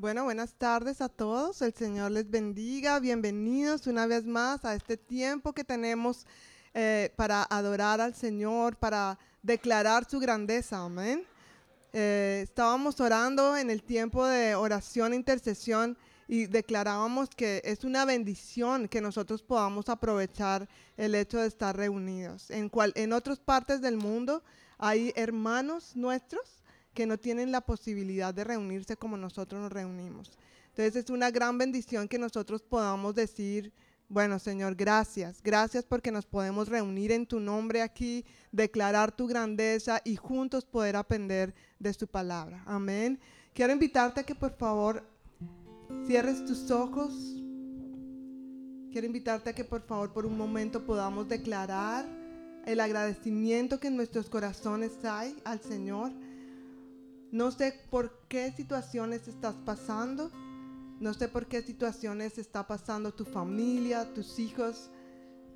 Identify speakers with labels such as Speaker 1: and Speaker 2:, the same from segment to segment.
Speaker 1: Bueno, buenas tardes a todos. El Señor les bendiga. Bienvenidos una vez más a este tiempo que tenemos eh, para adorar al Señor, para declarar su grandeza. Amén. Eh, estábamos orando en el tiempo de oración e intercesión y declarábamos que es una bendición que nosotros podamos aprovechar el hecho de estar reunidos. En, cual, en otras partes del mundo hay hermanos nuestros que no tienen la posibilidad de reunirse como nosotros nos reunimos. Entonces es una gran bendición que nosotros podamos decir, bueno Señor, gracias, gracias porque nos podemos reunir en tu nombre aquí, declarar tu grandeza y juntos poder aprender de su palabra. Amén. Quiero invitarte a que por favor cierres tus ojos. Quiero invitarte a que por favor por un momento podamos declarar el agradecimiento que en nuestros corazones hay al Señor. No sé por qué situaciones estás pasando. No sé por qué situaciones está pasando tu familia, tus hijos,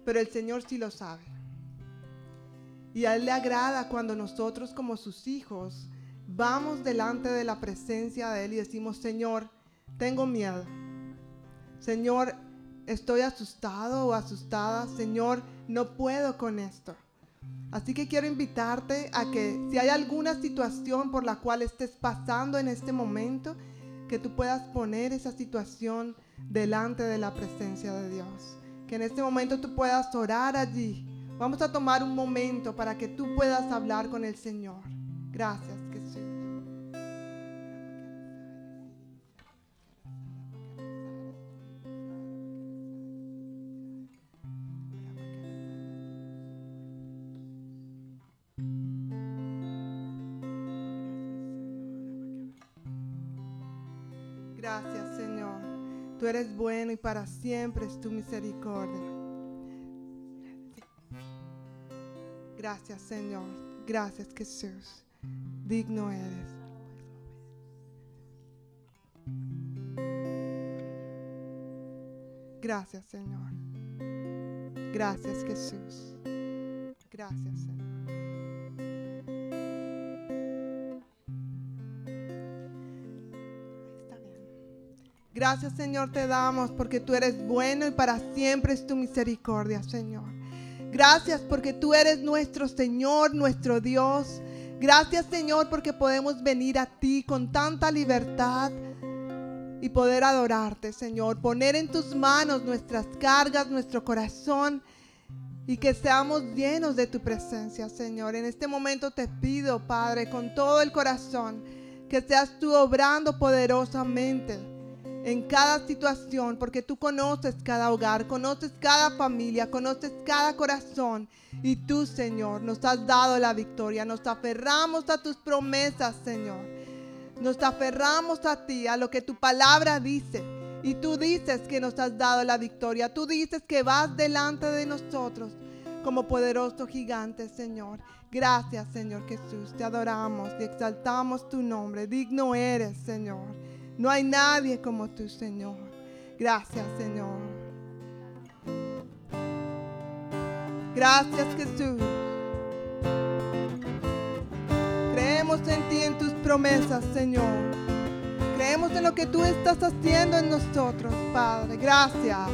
Speaker 1: pero el Señor sí lo sabe. Y a Él le agrada cuando nosotros como sus hijos vamos delante de la presencia de Él y decimos, Señor, tengo miedo. Señor, estoy asustado o asustada. Señor, no puedo con esto. Así que quiero invitarte a que si hay alguna situación por la cual estés pasando en este momento, que tú puedas poner esa situación delante de la presencia de Dios. Que en este momento tú puedas orar allí. Vamos a tomar un momento para que tú puedas hablar con el Señor. Gracias. Eres bueno y para siempre es tu misericordia. Gracias, Señor. Gracias, Jesús. Digno eres. Gracias, Señor. Gracias, Jesús. Gracias, Señor. Gracias Señor te damos porque tú eres bueno y para siempre es tu misericordia Señor. Gracias porque tú eres nuestro Señor, nuestro Dios. Gracias Señor porque podemos venir a ti con tanta libertad y poder adorarte Señor. Poner en tus manos nuestras cargas, nuestro corazón y que seamos llenos de tu presencia Señor. En este momento te pido Padre con todo el corazón que seas tú obrando poderosamente en cada situación, porque tú conoces cada hogar, conoces cada familia, conoces cada corazón. Y tú, Señor, nos has dado la victoria. Nos aferramos a tus promesas, Señor. Nos aferramos a ti, a lo que tu palabra dice. Y tú dices que nos has dado la victoria. Tú dices que vas delante de nosotros como poderoso gigante, Señor. Gracias, Señor Jesús. Te adoramos y exaltamos tu nombre. Digno eres, Señor. No hay nadie como tú, Señor. Gracias, Señor. Gracias, Jesús. Creemos en ti, en tus promesas, Señor. Creemos en lo que tú estás haciendo en nosotros, Padre. Gracias.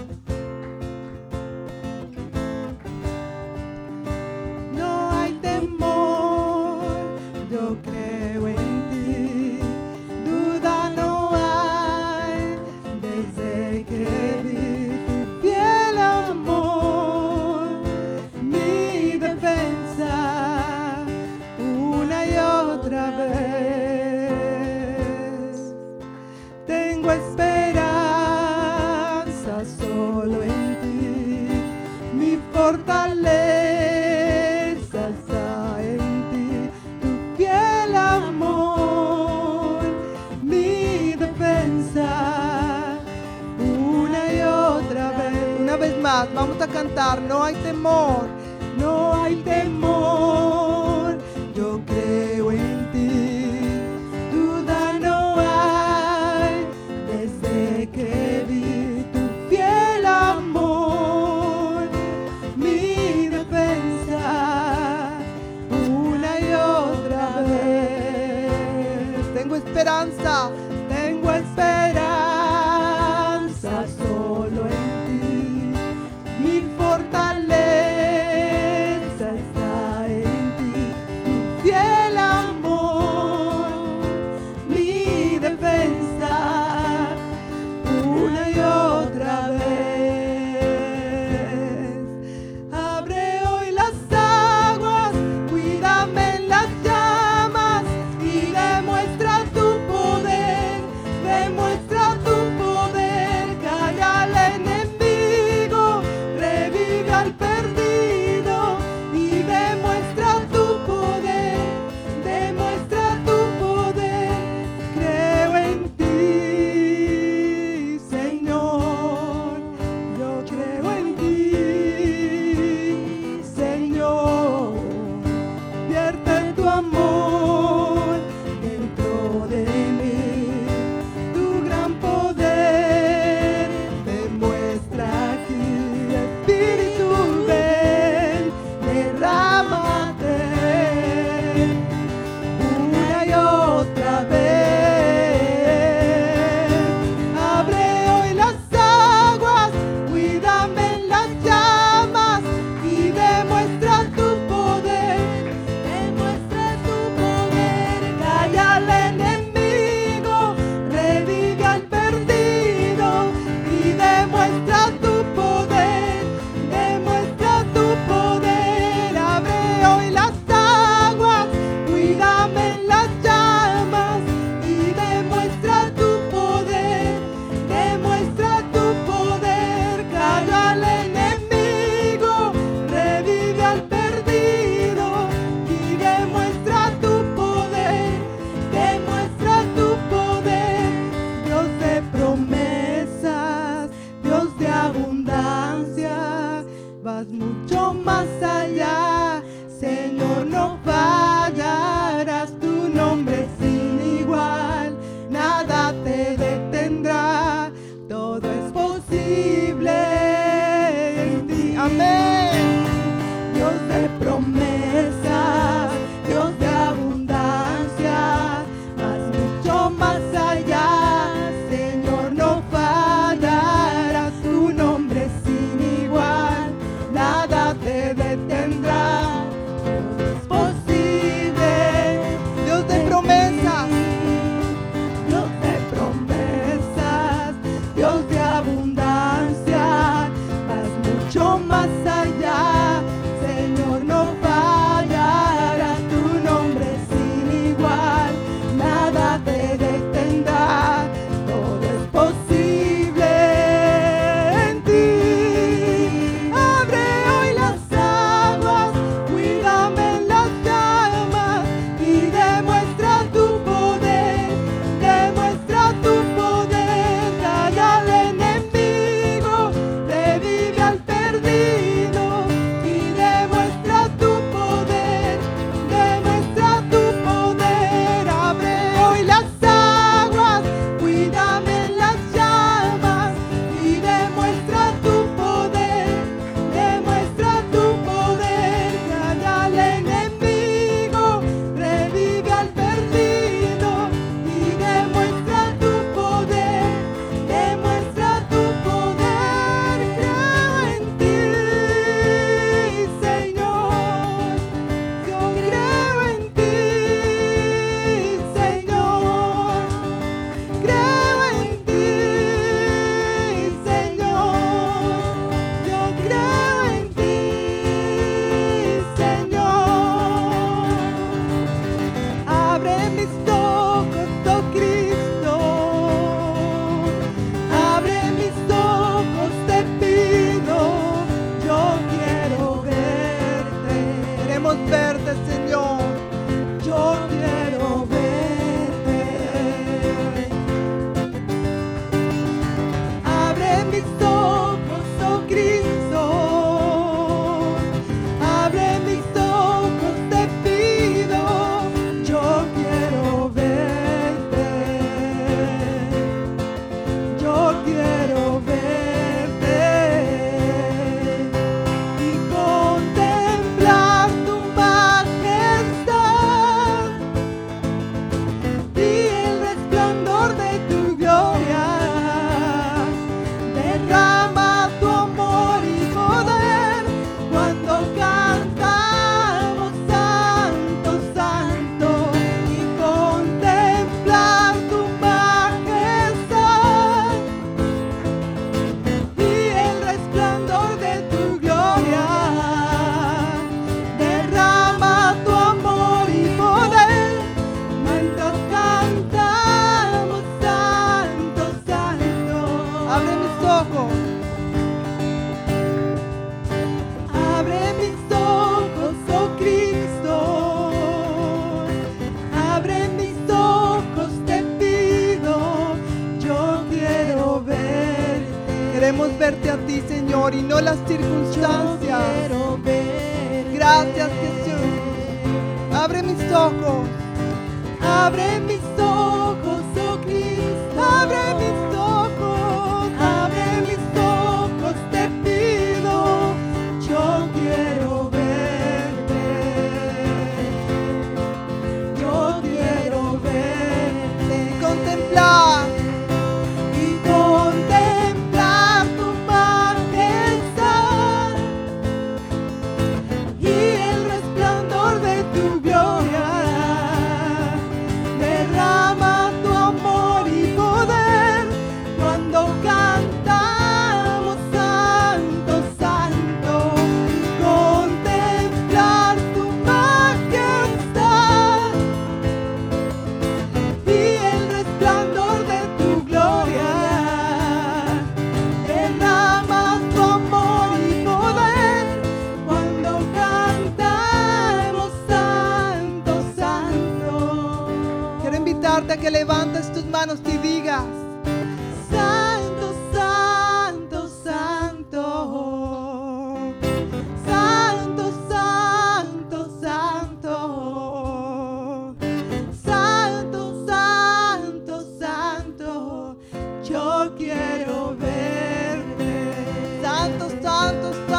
Speaker 1: Quiero verte. Santo, santo, santo.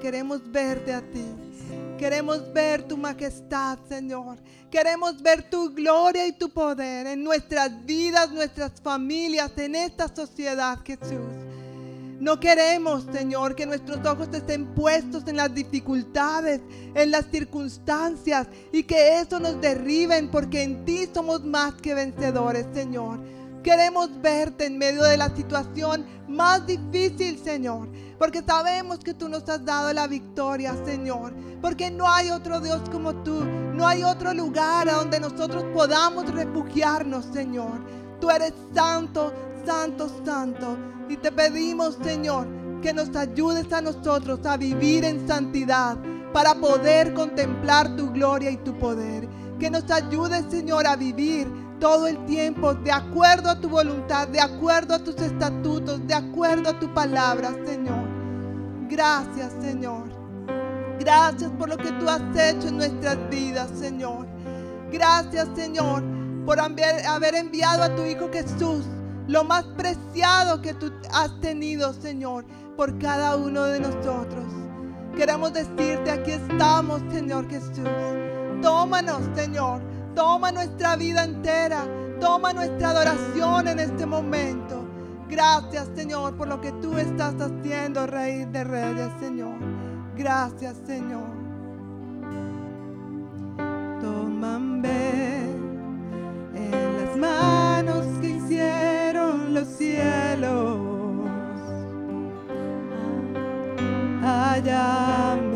Speaker 2: Queremos verte a ti. Queremos ver tu majestad, Señor. Queremos ver tu gloria y tu poder en nuestras vidas, nuestras familias, en esta sociedad, Jesús. No queremos, Señor, que nuestros ojos estén puestos en las dificultades, en las circunstancias y que eso nos derriben porque en ti somos más que vencedores, Señor. Queremos verte en medio de la situación más difícil, Señor, porque sabemos que tú nos has dado la victoria, Señor, porque no hay otro Dios como tú, no hay otro lugar a donde nosotros podamos refugiarnos, Señor. Tú eres santo, santo, santo, y te pedimos, Señor, que nos ayudes a nosotros a vivir en santidad para poder contemplar tu gloria y tu poder. Que nos ayudes, Señor, a vivir todo el tiempo de acuerdo a tu voluntad, de acuerdo a tus estatutos, de acuerdo a tu palabra, Señor. Gracias, Señor. Gracias por lo que tú has hecho en nuestras vidas, Señor. Gracias, Señor, por haber enviado a tu Hijo Jesús, lo más preciado que tú has tenido, Señor, por cada uno de nosotros.
Speaker 3: Queremos decirte, aquí estamos, Señor Jesús. Tómanos, Señor. Toma nuestra vida entera. Toma nuestra adoración en este momento. Gracias, Señor, por lo que tú estás haciendo, Rey de Reyes, Señor. Gracias, Señor.
Speaker 1: Tómame en las manos que hicieron los cielos. Allá.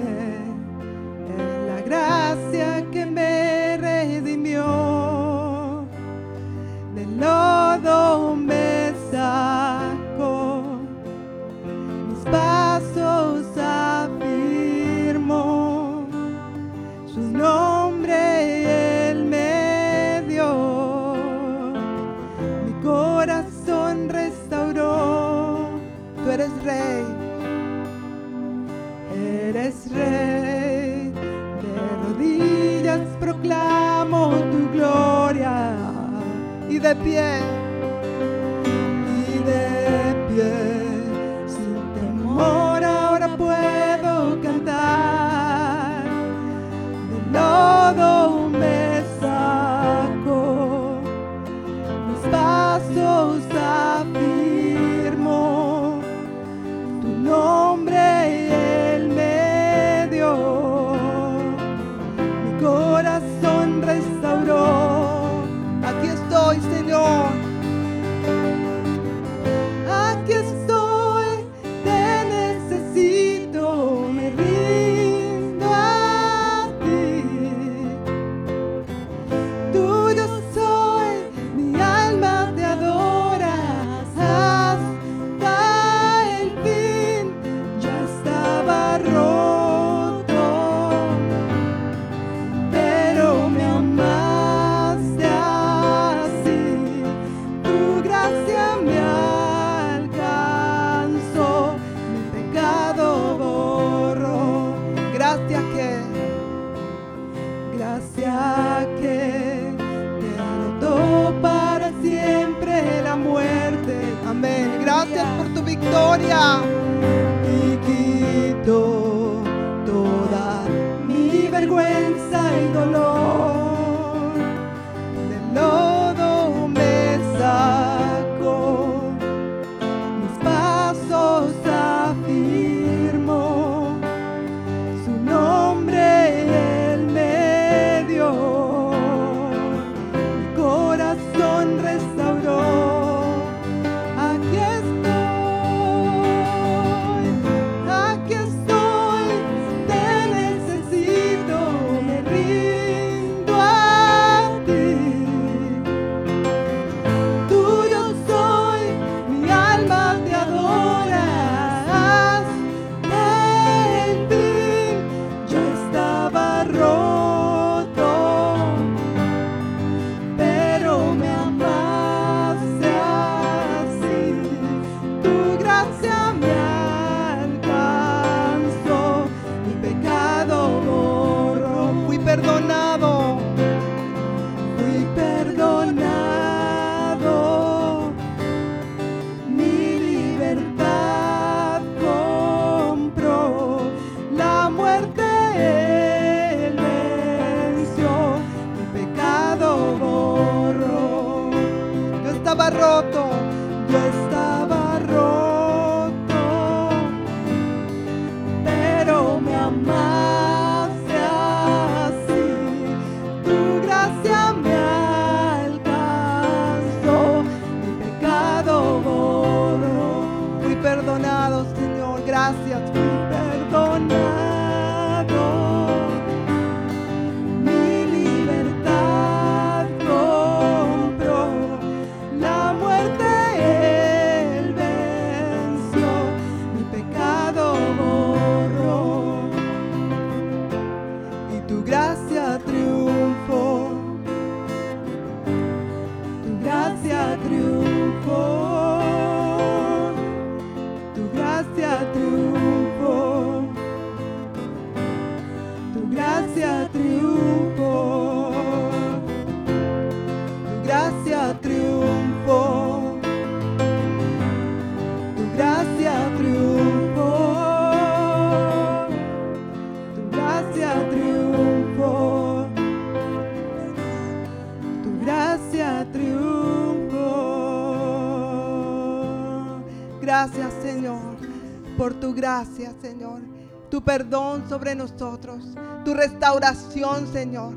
Speaker 1: Gracia,
Speaker 3: Señor,
Speaker 1: tu perdón sobre nosotros, tu restauración, Señor.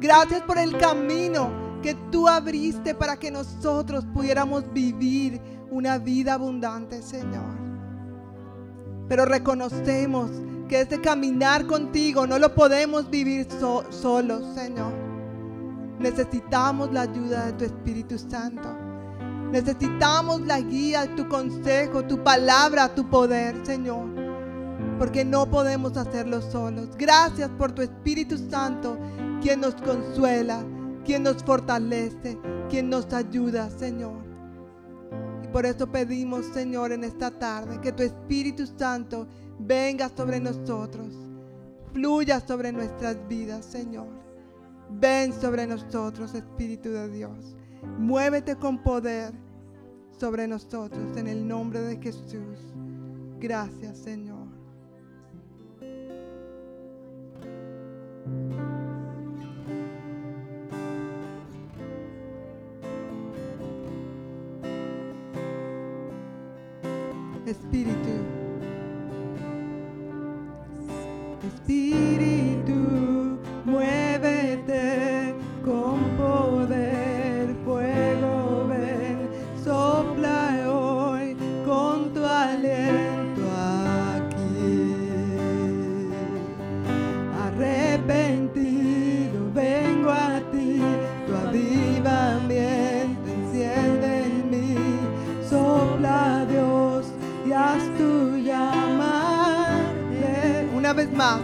Speaker 1: Gracias por el camino que tú abriste para que nosotros pudiéramos vivir una vida abundante, Señor. Pero reconocemos que este caminar contigo no lo podemos vivir solos, Señor. Necesitamos la ayuda de tu Espíritu Santo. Necesitamos la guía, tu consejo, tu palabra, tu poder, Señor. Porque no podemos hacerlo solos. Gracias por tu Espíritu Santo, quien nos consuela, quien nos fortalece, quien nos ayuda, Señor. Y por eso pedimos, Señor, en esta tarde, que tu Espíritu Santo venga sobre nosotros, fluya sobre nuestras vidas, Señor. Ven sobre nosotros, Espíritu de Dios. Muévete con poder sobre nosotros en el nombre de Jesús. Gracias, Señor. Espíritu.
Speaker 4: Espíritu,
Speaker 1: Una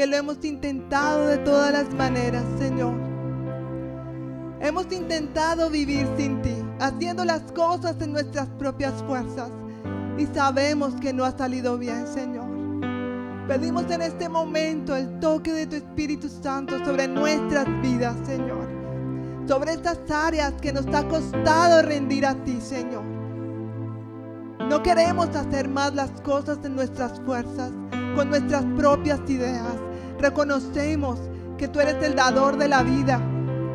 Speaker 1: decirte que lo hemos intentado de todas las maneras, Señor. Hemos intentado vivir sin ti, haciendo las cosas en nuestras propias fuerzas. Y sabemos que no ha salido bien, Señor. Pedimos en este momento el toque de tu Espíritu Santo sobre nuestras vidas, Señor. Sobre estas áreas que nos ha costado rendir a ti, Señor. No queremos hacer más las cosas en nuestras fuerzas, con nuestras propias ideas. Reconocemos que tú eres el dador de la vida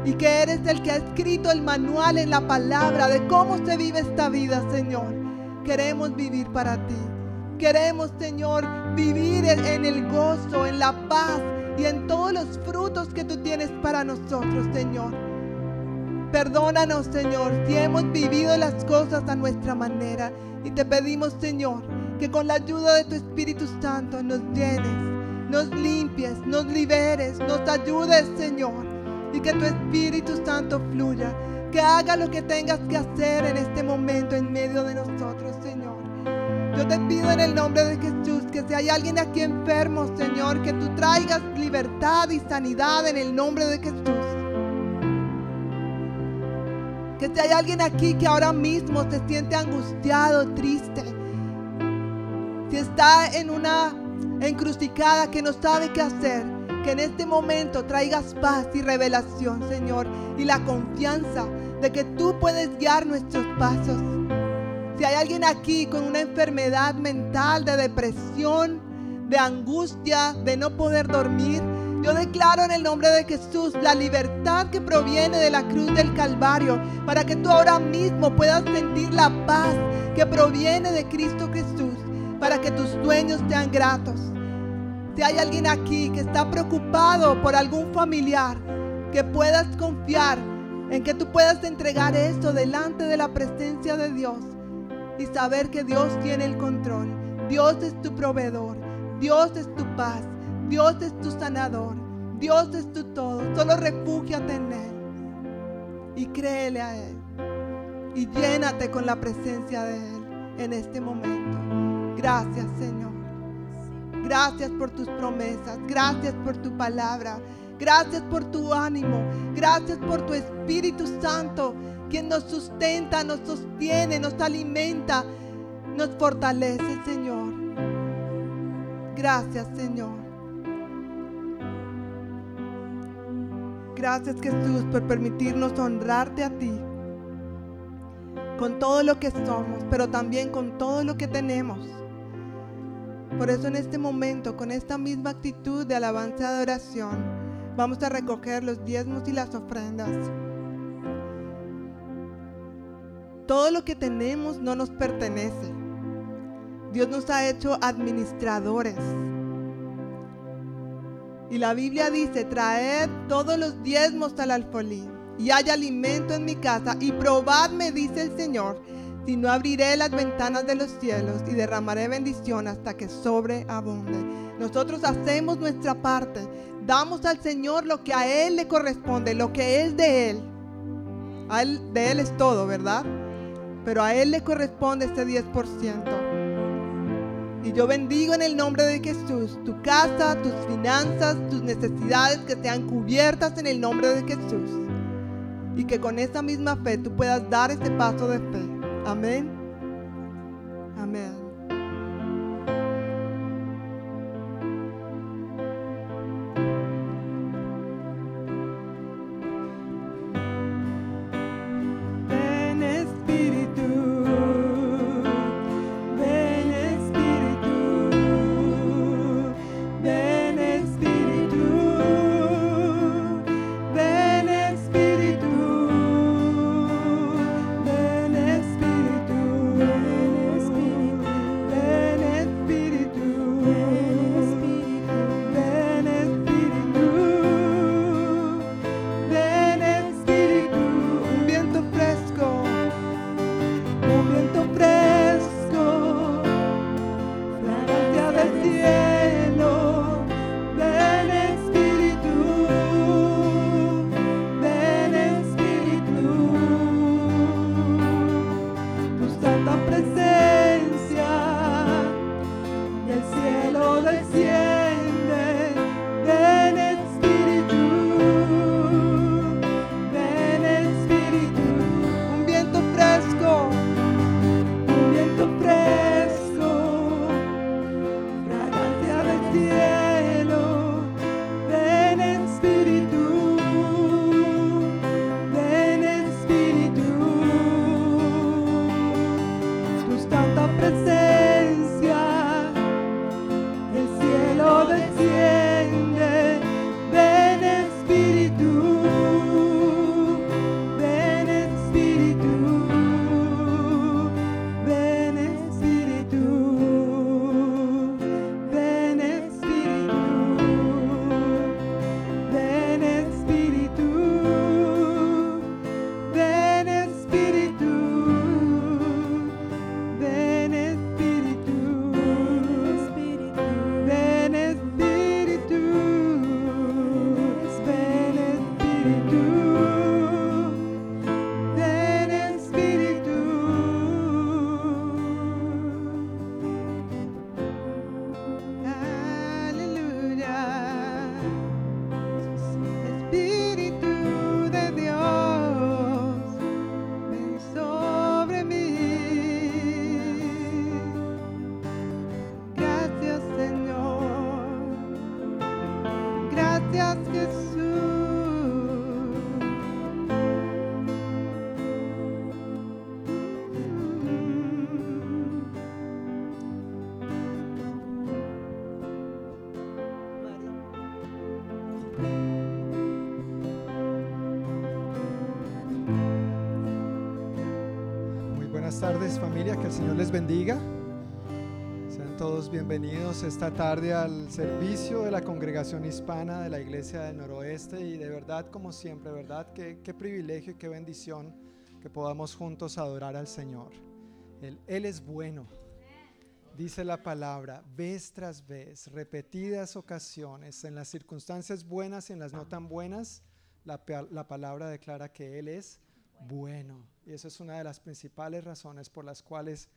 Speaker 1: y que eres el que ha escrito el manual en la palabra de cómo se vive esta vida, Señor. Queremos vivir para ti. Queremos, Señor, vivir en el gozo, en la paz y en todos los frutos que tú tienes para nosotros, Señor. Perdónanos, Señor, si hemos vivido las cosas a nuestra manera. Y te pedimos, Señor, que con la ayuda de tu Espíritu Santo nos llenes, nos limpies, nos liberes, nos ayudes, Señor. Y que tu Espíritu Santo fluya, que haga lo que tengas que hacer en este momento en medio de nosotros, Señor. Yo te pido en el nombre de Jesús que si hay alguien aquí enfermo, Señor, que tú traigas libertad y sanidad en el nombre de Jesús. Que si hay alguien aquí que ahora mismo se siente angustiado, triste, si está en una encrucijada que no sabe qué hacer, que en este momento traigas paz y revelación, Señor, y la confianza de que tú puedes guiar nuestros pasos. Si hay alguien aquí con una enfermedad mental, de depresión, de angustia, de no poder dormir, yo declaro en el nombre de Jesús la libertad que proviene de la cruz del Calvario para que tú ahora mismo puedas sentir la paz que proviene de Cristo Jesús, para que tus sueños sean gratos. Si hay alguien aquí que está preocupado por algún familiar, que puedas confiar en que tú puedas entregar esto delante de la presencia de Dios y saber que Dios tiene el control. Dios es tu proveedor. Dios es tu paz. Dios es tu sanador. Dios es tu todo. Solo refúgiate en Él. Y créele a Él. Y llénate con la presencia de Él en este momento. Gracias Señor. Gracias por tus promesas. Gracias por tu palabra. Gracias por tu ánimo. Gracias por tu Espíritu Santo quien nos sustenta, nos sostiene, nos alimenta, nos fortalece, Señor. Gracias, Señor. Gracias, Jesús, por permitirnos honrarte a ti con todo lo que somos, pero también con todo lo que tenemos. Por eso en este momento, con esta misma actitud de alabanza y adoración, vamos a recoger los diezmos y las ofrendas. Todo lo que tenemos no nos pertenece. Dios nos ha hecho administradores. Y la Biblia dice, traed todos los diezmos al alfolí y hay alimento en mi casa y probadme, dice el Señor, si no abriré las ventanas de los cielos y derramaré bendición hasta que sobreabunde. Nosotros hacemos nuestra parte, damos al Señor lo que a Él le corresponde, lo que es de Él. de Él es todo, ¿verdad? pero a Él le corresponde este 10%. Y yo bendigo en el nombre de Jesús tu casa, tus finanzas, tus necesidades que sean cubiertas en el nombre de Jesús. Y que con esa misma fe tú puedas dar este paso de fe. Amén.
Speaker 4: Esta tarde al servicio de la congregación hispana de la Iglesia del Noroeste y de verdad, como siempre, ¿verdad? Qué, qué privilegio y qué bendición que podamos juntos adorar al Señor. Él, Él es bueno. Dice la palabra, vez tras vez, repetidas ocasiones, en las circunstancias buenas y en las no tan buenas, la, la palabra declara que Él es bueno. Y esa es una de las principales razones por las cuales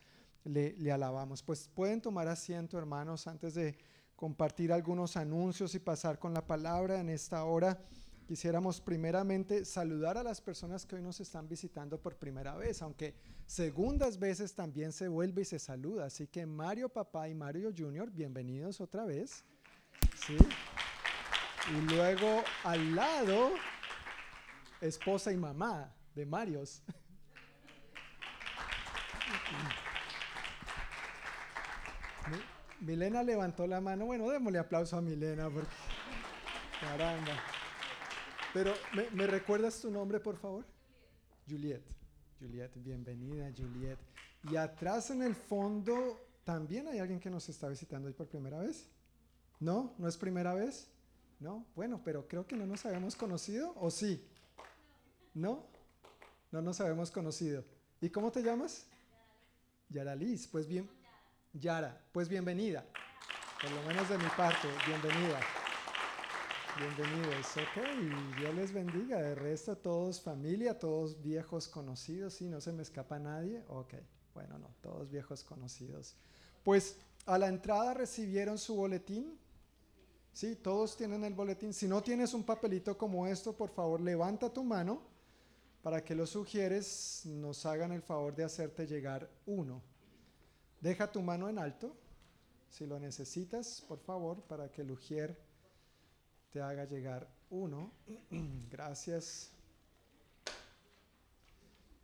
Speaker 4: le, alabamos. Pues pueden tomar asiento, hermanos, antes de compartir algunos anuncios y pasar con la palabra en esta hora. Quisiéramos primeramente saludar a las personas que hoy nos están visitando por primera vez, aunque segundas veces también se vuelve y se saluda. Así que Mario Papá y Mario Junior, bienvenidos otra vez. ¿Sí? Y luego al lado, esposa y mamá de Marios. Milena levantó la mano. Bueno, démosle aplauso a Milena porque caramba. Pero ¿me, ¿me, recuerdas tu nombre, por favor? Juliet. Juliet, bienvenida, Juliet. Y atrás en el fondo también hay alguien que nos está visitando hoy por primera vez. ¿No? ¿No es primera vez? No. Bueno, pero creo que no nos habíamos conocido, ¿o sí? ¿No? No nos habíamos conocido. ¿Y cómo te llamas? Yaralis. Pues bien, Yara, pues bienvenida. Por lo menos de mi parte, bienvenida. Bienvenidos, ok, Dios les bendiga. De resto, todos familia, todos viejos conocidos, ¿sí? No se me escapa nadie, ok, bueno, no, todos viejos conocidos. Pues a la entrada recibieron su boletín, ¿sí? Todos tienen el boletín. Si no tienes un papelito como esto, por favor, levanta tu mano para que los sugieres nos hagan el favor de hacerte llegar uno. Deja tu mano en alto, si lo necesitas, por favor, para que el ujier te haga llegar uno. Gracias.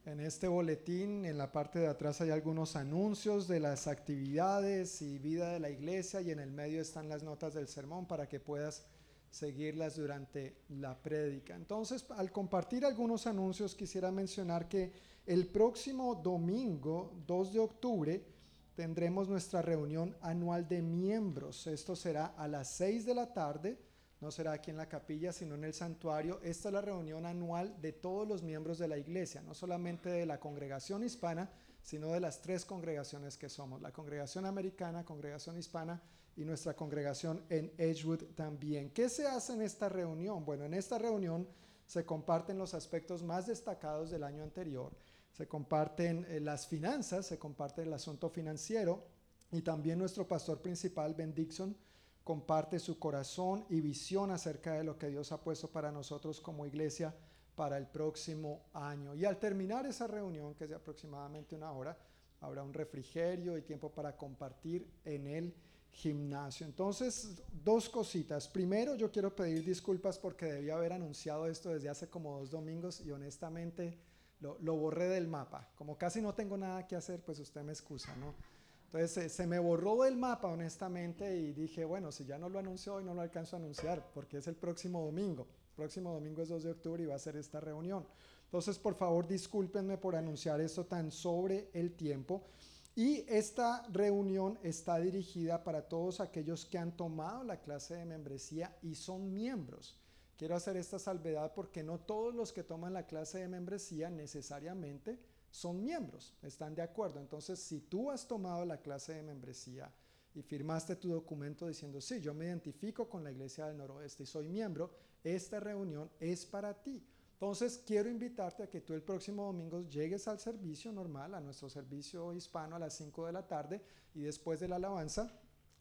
Speaker 4: En este boletín, en la parte de atrás hay algunos anuncios de las actividades y vida de la iglesia y en el medio están las notas del sermón para que puedas seguirlas durante la prédica. Entonces, al compartir algunos anuncios, quisiera mencionar que el próximo domingo, 2 de octubre, tendremos nuestra reunión anual de miembros. Esto será a las 6 de la tarde no será aquí en la capilla, sino en el santuario. Esta es la reunión anual de todos los miembros de la iglesia, no solamente de la congregación hispana, sino de las tres congregaciones que somos, la congregación americana, congregación hispana y nuestra congregación en Edgewood también. ¿Qué se hace en esta reunión? Bueno, en esta reunión se comparten los aspectos más destacados del año anterior, se comparten eh, las finanzas, se comparte el asunto financiero y también nuestro pastor principal, Ben Dixon, comparte su corazón y visión acerca de lo que Dios ha puesto para nosotros como iglesia para el próximo año. Y al terminar esa reunión, que es de aproximadamente una hora, habrá un refrigerio y tiempo para compartir en el gimnasio. Entonces, dos cositas. Primero, yo quiero pedir disculpas porque debía haber anunciado esto desde hace como dos domingos y honestamente lo, lo borré del mapa. Como casi no tengo nada que hacer, pues usted me excusa, ¿no? Entonces se me borró del mapa, honestamente, y dije, bueno, si ya no lo anuncio hoy, no lo alcanzo a anunciar, porque es el próximo domingo. Próximo domingo es 2 de octubre y va a ser esta reunión. Entonces, por favor, discúlpenme por anunciar esto tan sobre el tiempo. Y esta reunión está dirigida para todos aquellos que han tomado la clase de membresía y son miembros. Quiero hacer esta salvedad porque no todos los que toman la clase de membresía necesariamente son miembros, están de acuerdo. Entonces, si tú has tomado la clase de membresía y firmaste tu documento diciendo, sí, yo me identifico con la Iglesia del Noroeste y soy miembro, esta reunión es para ti. Entonces, quiero invitarte a que tú el próximo domingo llegues al servicio normal, a nuestro servicio hispano a las 5 de la tarde y después de la alabanza,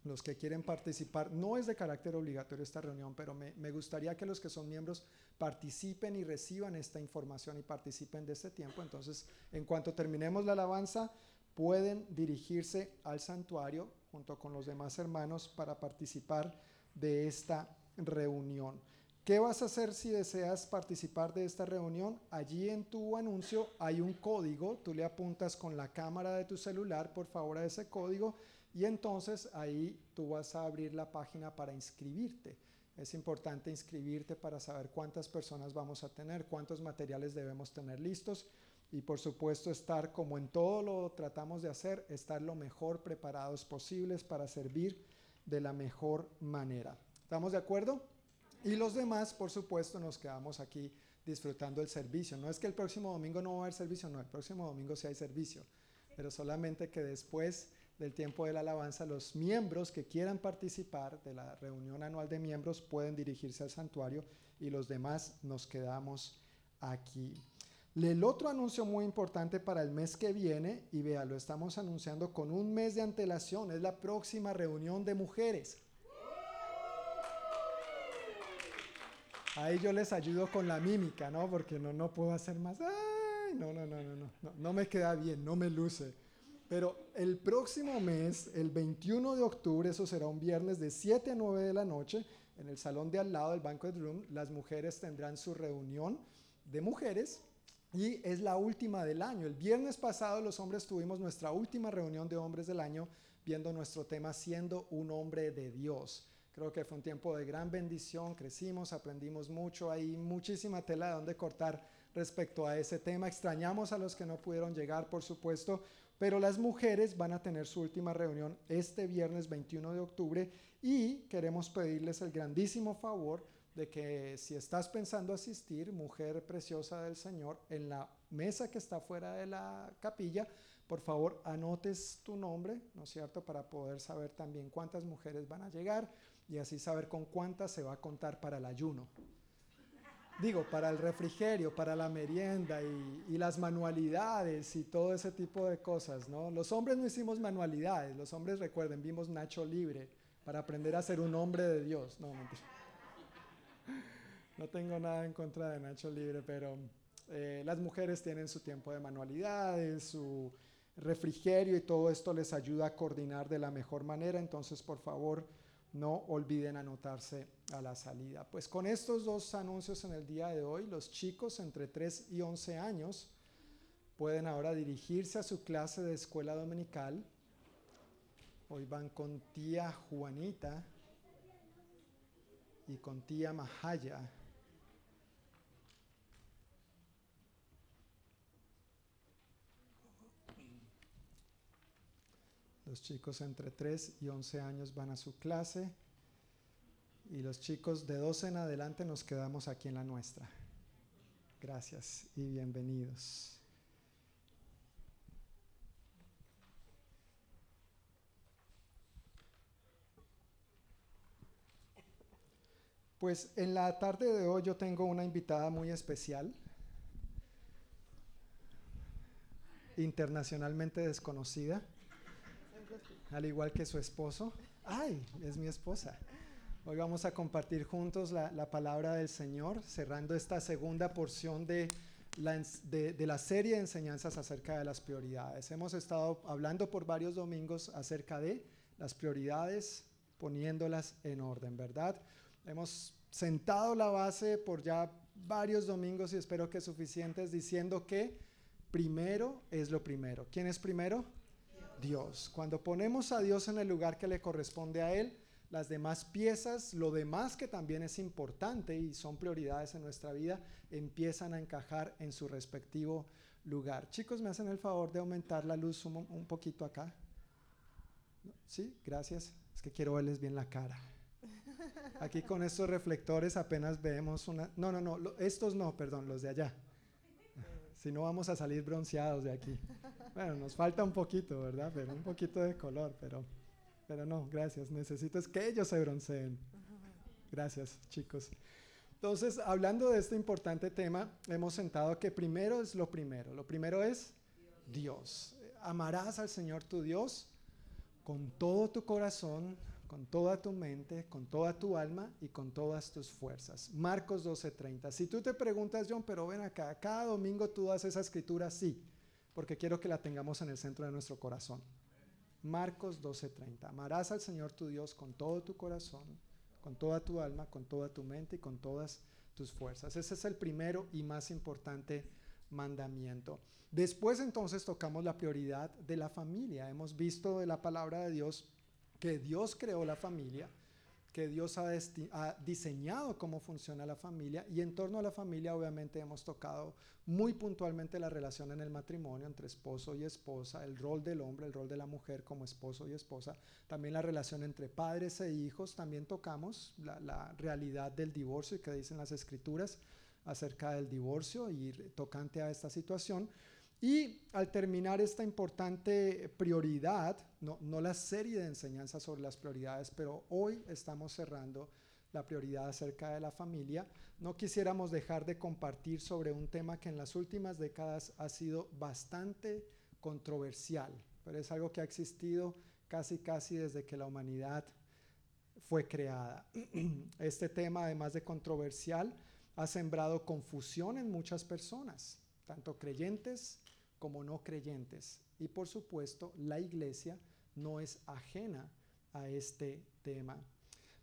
Speaker 4: los que quieren participar. No es de carácter obligatorio esta reunión, pero me, me, gustaría que los que son miembros participen y reciban esta información y participen de este tiempo. Entonces, en cuanto terminemos la alabanza, pueden dirigirse al santuario junto con los demás hermanos para participar de esta reunión. ¿Qué vas a hacer si deseas participar de esta reunión? Allí en tu anuncio hay un código, tú le apuntas con la cámara de tu celular, por favor, a ese código y entonces ahí tú vas a abrir la página para inscribirte. Es importante inscribirte para saber cuántas personas vamos a tener, cuántos materiales debemos tener listos y por supuesto estar como en todo lo tratamos de hacer, estar lo mejor preparados posibles para servir de la mejor manera. ¿Estamos de acuerdo? Y los demás, por supuesto, nos quedamos aquí disfrutando el servicio. No es que el próximo domingo no va a haber servicio, no, el próximo domingo sí hay servicio, pero solamente que después del tiempo de la alabanza, los miembros que quieran participar de la reunión anual de miembros pueden dirigirse al santuario y los demás nos quedamos aquí. El otro anuncio muy importante para el mes que viene, y vea, lo estamos anunciando con un mes de antelación, es la próxima reunión de mujeres. Ahí yo les ayudo con la mímica, ¿no? Porque no, no puedo hacer más. No, no, no, no, no, no me queda bien, no me luce. Pero el próximo mes, el 21 de octubre, eso será un viernes de 7 a 9 de la noche, en el salón de al lado del Banquet Room, las mujeres tendrán su reunión de mujeres y es la última del año. El viernes pasado los hombres tuvimos nuestra última reunión de hombres del año viendo nuestro tema siendo un hombre de Dios. Creo que fue un tiempo de gran bendición, crecimos, aprendimos mucho, hay muchísima tela de donde cortar respecto a ese tema. Extrañamos a los que no pudieron llegar, por supuesto, pero las mujeres van a tener su última reunión este viernes 21 de octubre y queremos pedirles el grandísimo favor de que si estás pensando asistir, mujer preciosa del Señor, en la mesa que está fuera de la capilla, por favor anotes tu nombre, ¿no es cierto?, para poder saber también cuántas mujeres van a llegar y así saber con cuántas se va a contar para el ayuno. Digo, para el refrigerio, para la merienda y, las manualidades y todo ese tipo de cosas, ¿no? Los hombres no hicimos manualidades, los hombres recuerden, vimos Nacho Libre para aprender a ser un hombre de Dios. No, mentira. No tengo nada en contra de Nacho Libre, pero eh, las mujeres tienen su tiempo de manualidades, su refrigerio y todo esto les ayuda a coordinar de la mejor manera. Entonces, por favor, no olviden anotarse a la salida. Pues con estos dos anuncios en el día de hoy, los chicos entre 3 y 11 años pueden ahora dirigirse a su clase de escuela dominical. Hoy van con tía Juanita y con tía Mahaya. Los chicos entre 3 y 11 años van a su clase y los chicos de 12 en adelante nos quedamos aquí en la nuestra. Gracias y bienvenidos. Pues en la tarde de hoy yo tengo una invitada muy especial, internacionalmente desconocida al igual que su esposo. ¡Ay! Es mi esposa. Hoy vamos a compartir juntos la, la palabra del Señor, cerrando esta segunda porción de la, de la serie de enseñanzas acerca de las prioridades. Hemos estado hablando por varios domingos acerca de las prioridades, poniéndolas en orden, ¿verdad? Hemos sentado la base por ya varios domingos y espero que suficientes diciendo que primero es lo primero. ¿Quién es primero? Dios. Cuando ponemos a Dios en el lugar que le corresponde a Él, las demás piezas, lo demás que también es importante y son prioridades en nuestra vida, empiezan a encajar en su respectivo lugar. Chicos, ¿me hacen el favor de aumentar la luz un, poquito acá? ¿Sí? Gracias. Es que quiero verles bien la cara. Aquí con estos reflectores apenas vemos una... No, no, no, estos no, perdón, los de allá. Si no vamos a salir bronceados de aquí. Bueno, nos falta un poquito, ¿verdad? Pero un poquito de color, pero, pero no, gracias. Necesito es que ellos se bronceen. Gracias, chicos. Entonces, hablando de este importante tema, hemos sentado que primero es lo primero. Lo primero es Dios. Amarás al Señor tu Dios con todo tu corazón, con toda tu mente, con toda tu alma y con todas tus fuerzas. Marcos 12:30. Si tú te preguntas, John, pero ven acá, cada domingo tú das esa escritura, sí porque quiero que la tengamos en el centro de nuestro corazón. Marcos 12:30. Amarás al Señor tu Dios con todo tu corazón, con toda tu alma, con toda tu mente y con todas tus fuerzas. Ese es el primero y más importante mandamiento. Después entonces tocamos la prioridad de la familia. Hemos visto de la palabra de Dios que Dios creó la familia, que Dios ha, diseñado cómo funciona la familia y en torno a la familia obviamente hemos tocado muy puntualmente la relación en el matrimonio entre esposo y esposa, el rol del hombre, el rol de la mujer como esposo y esposa, también la relación entre padres e hijos, también tocamos la, la realidad del divorcio y que dicen las escrituras acerca del divorcio y tocante a esta situación. Y al terminar esta importante prioridad, no, no, la serie de enseñanzas sobre las prioridades, pero hoy estamos cerrando la prioridad acerca de la familia, no quisiéramos dejar de compartir sobre un tema que en las últimas décadas ha sido bastante controversial, pero es algo que ha existido casi casi desde que la humanidad fue creada. Este tema, además de controversial, ha sembrado confusión en muchas personas, tanto creyentes como no creyentes. Y por supuesto, la iglesia no es ajena a este tema.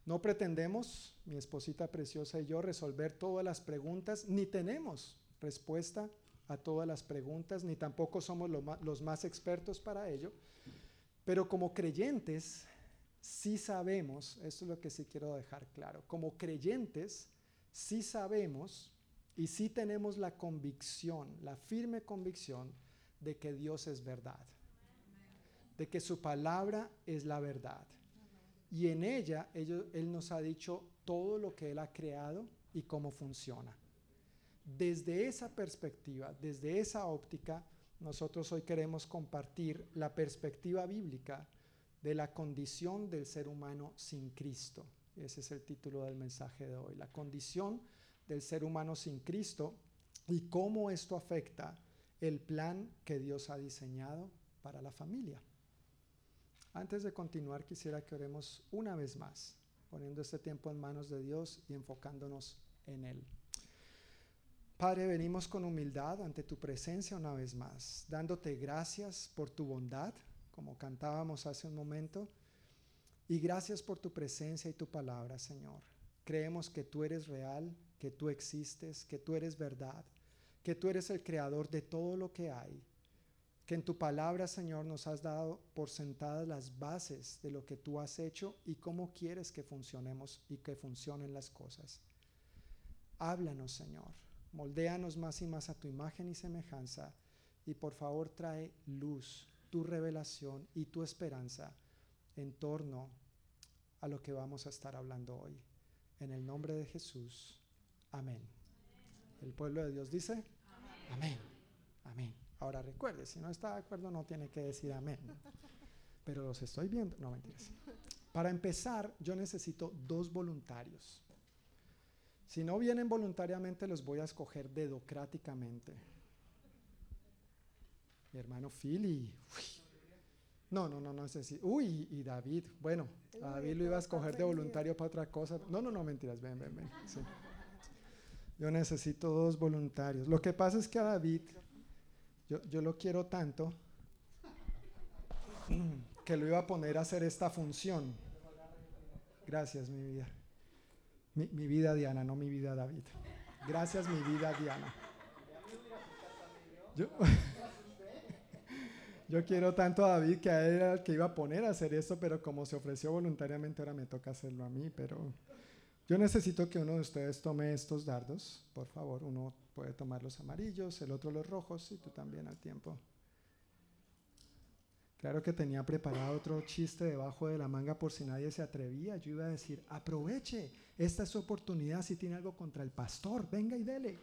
Speaker 4: No pretendemos, mi esposita preciosa y yo, resolver todas las preguntas, ni tenemos respuesta a todas las preguntas, ni tampoco somos los más expertos para ello, pero como creyentes sí sabemos, esto es lo que sí quiero dejar claro, como creyentes sí sabemos y sí tenemos la convicción, la firme convicción de que Dios es verdad, de que su palabra es la verdad. Y en ella Él nos ha dicho todo lo que Él ha creado y cómo funciona. Desde esa perspectiva, desde esa óptica, nosotros hoy queremos compartir la perspectiva bíblica de la condición del ser humano sin Cristo. Ese es el título del mensaje de hoy, la condición del ser humano sin Cristo y cómo esto afecta el plan que Dios ha diseñado para la familia. Antes de continuar, quisiera que oremos una vez más, poniendo este tiempo en manos de Dios y enfocándonos en Él. Padre, venimos con humildad ante tu presencia una vez más, dándote gracias por tu bondad, como cantábamos hace un momento, y gracias por tu presencia y tu palabra, Señor. Creemos que tú eres real, que tú existes, que tú eres verdad que tú eres el creador de todo lo que hay, que en tu palabra, Señor, nos has dado por sentadas las bases de lo que tú has hecho y cómo quieres que funcionemos y que funcionen las cosas. Háblanos, Señor, moldéanos más y más a tu imagen y semejanza y por favor trae luz, tu revelación y tu esperanza en torno a lo que vamos a estar hablando hoy. En el nombre de Jesús. Amén. El pueblo de Dios dice, amén. Amén. Ahora recuerde, si no está de acuerdo no tiene que decir amén. Pero los estoy viendo. No, mentiras. Para empezar, yo necesito dos voluntarios. Si no vienen voluntariamente, los voy a escoger dedocráticamente. Mi hermano Philly. No, no, no, no sé si. Uy, y David. Bueno, David lo iba a escoger de voluntario para otra cosa. No, no, no, mentiras. Ven, ven, ven. Sí. Yo necesito dos voluntarios. Lo que pasa es que a David, yo, lo quiero tanto que lo iba a poner a hacer esta función. Gracias, mi vida. Mi, vida Diana, no mi vida David. Gracias, mi vida Diana. Yo, yo quiero tanto a David que a él era el que iba a poner a hacer esto, pero como se ofreció voluntariamente, ahora me toca hacerlo a mí, pero yo necesito que uno de ustedes tome estos dardos, por favor. Uno puede tomar los amarillos, el otro los rojos y tú también al tiempo. Claro que tenía preparado otro chiste debajo de la manga por si nadie se atrevía. Yo iba a decir, aproveche, esta es su oportunidad si tiene algo contra el pastor, venga y dele.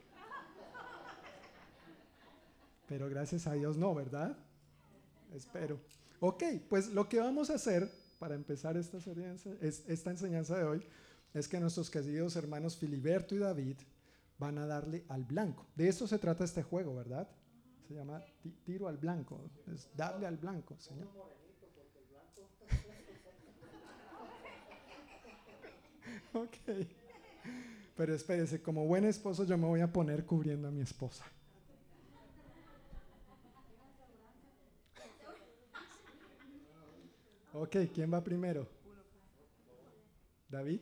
Speaker 4: Pero gracias a Dios no, ¿verdad? Espero. Ok, pues lo que vamos a hacer para empezar esta, esta enseñanza de hoy es que nuestros queridos hermanos Filiberto y David van a darle al blanco. De esto se trata este juego, ¿verdad? Se llama tiro al blanco. Es darle al blanco, Señor. ok. Pero espérese, como buen esposo yo me voy a poner cubriendo a mi esposa. Ok, ¿quién va primero? David.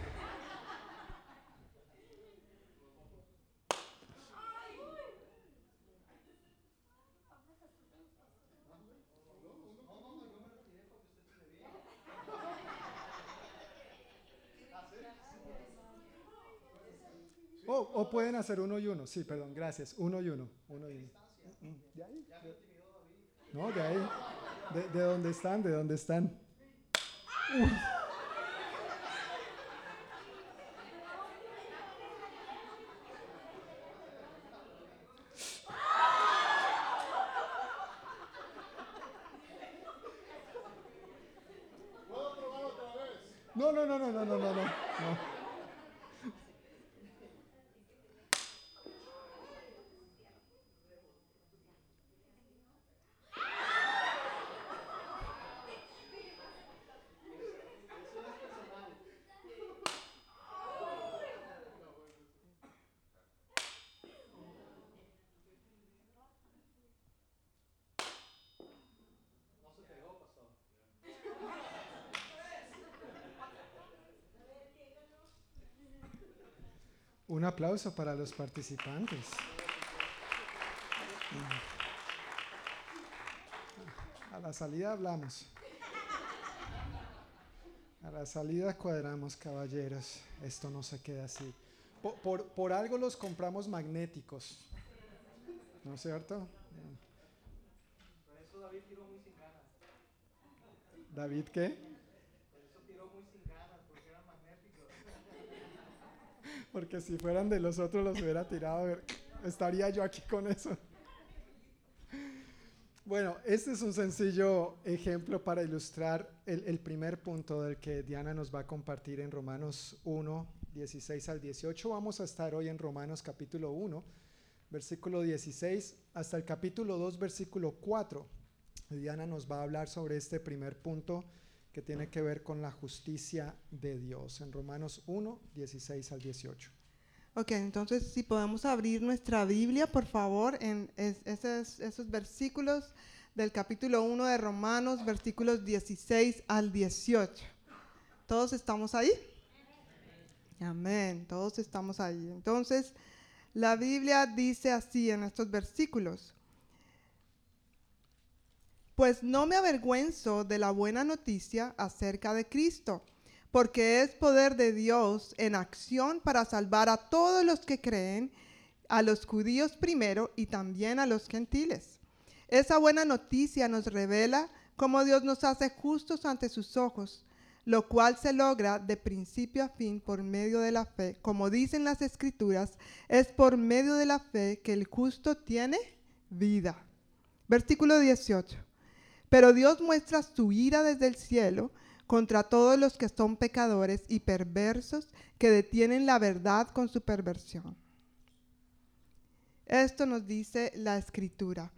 Speaker 4: o pueden hacer uno y uno. Sí, perdón, gracias. Uno y uno. Uno y uno. ¿De ahí? No, de ahí. De, de dónde están, de dónde están. Uy. No, no, no, no, no, no, no, no. no. Un aplauso para los participantes. A la salida hablamos. A la salida cuadramos, caballeros. Esto no se queda así. Por, algo los compramos magnéticos. ¿No es cierto?
Speaker 5: Por eso David tiró muy sin ganas.
Speaker 4: ¿David qué?
Speaker 5: Por eso tiró muy sin ganas, porque eran magnéticos.
Speaker 4: Porque si fueran de los otros los hubiera tirado. Estaría yo aquí con eso. Bueno, este es un sencillo ejemplo para ilustrar el, el, primer punto del que Diana nos va a compartir en Romanos 1, 16 al 18. Vamos a estar hoy en Romanos capítulo 1, versículo 16, hasta el capítulo 2, versículo 4. Diana nos va a hablar sobre este primer punto que tiene que ver con la justicia de Dios en Romanos 1, 16 al 18.
Speaker 1: Ok, entonces si podemos abrir nuestra Biblia, por favor, en es, esos, esos, versículos del capítulo 1 de Romanos, versículos 16 al 18. ¿Todos estamos ahí? Amén, todos estamos ahí. Entonces, la Biblia dice así en estos versículos. Pues no me avergüenzo de la buena noticia acerca de Cristo porque es poder de Dios en acción para salvar a todos los que creen, a los judíos primero y también a los gentiles. Esa buena noticia nos revela cómo Dios nos hace justos ante sus ojos, lo cual se logra de principio a fin por medio de la fe. Como dicen las escrituras, es por medio de la fe que el justo tiene vida. Versículo 18. Pero Dios muestra su ira desde el cielo contra todos los que son pecadores y perversos que detienen la verdad con su perversión. Esto nos dice la escritura.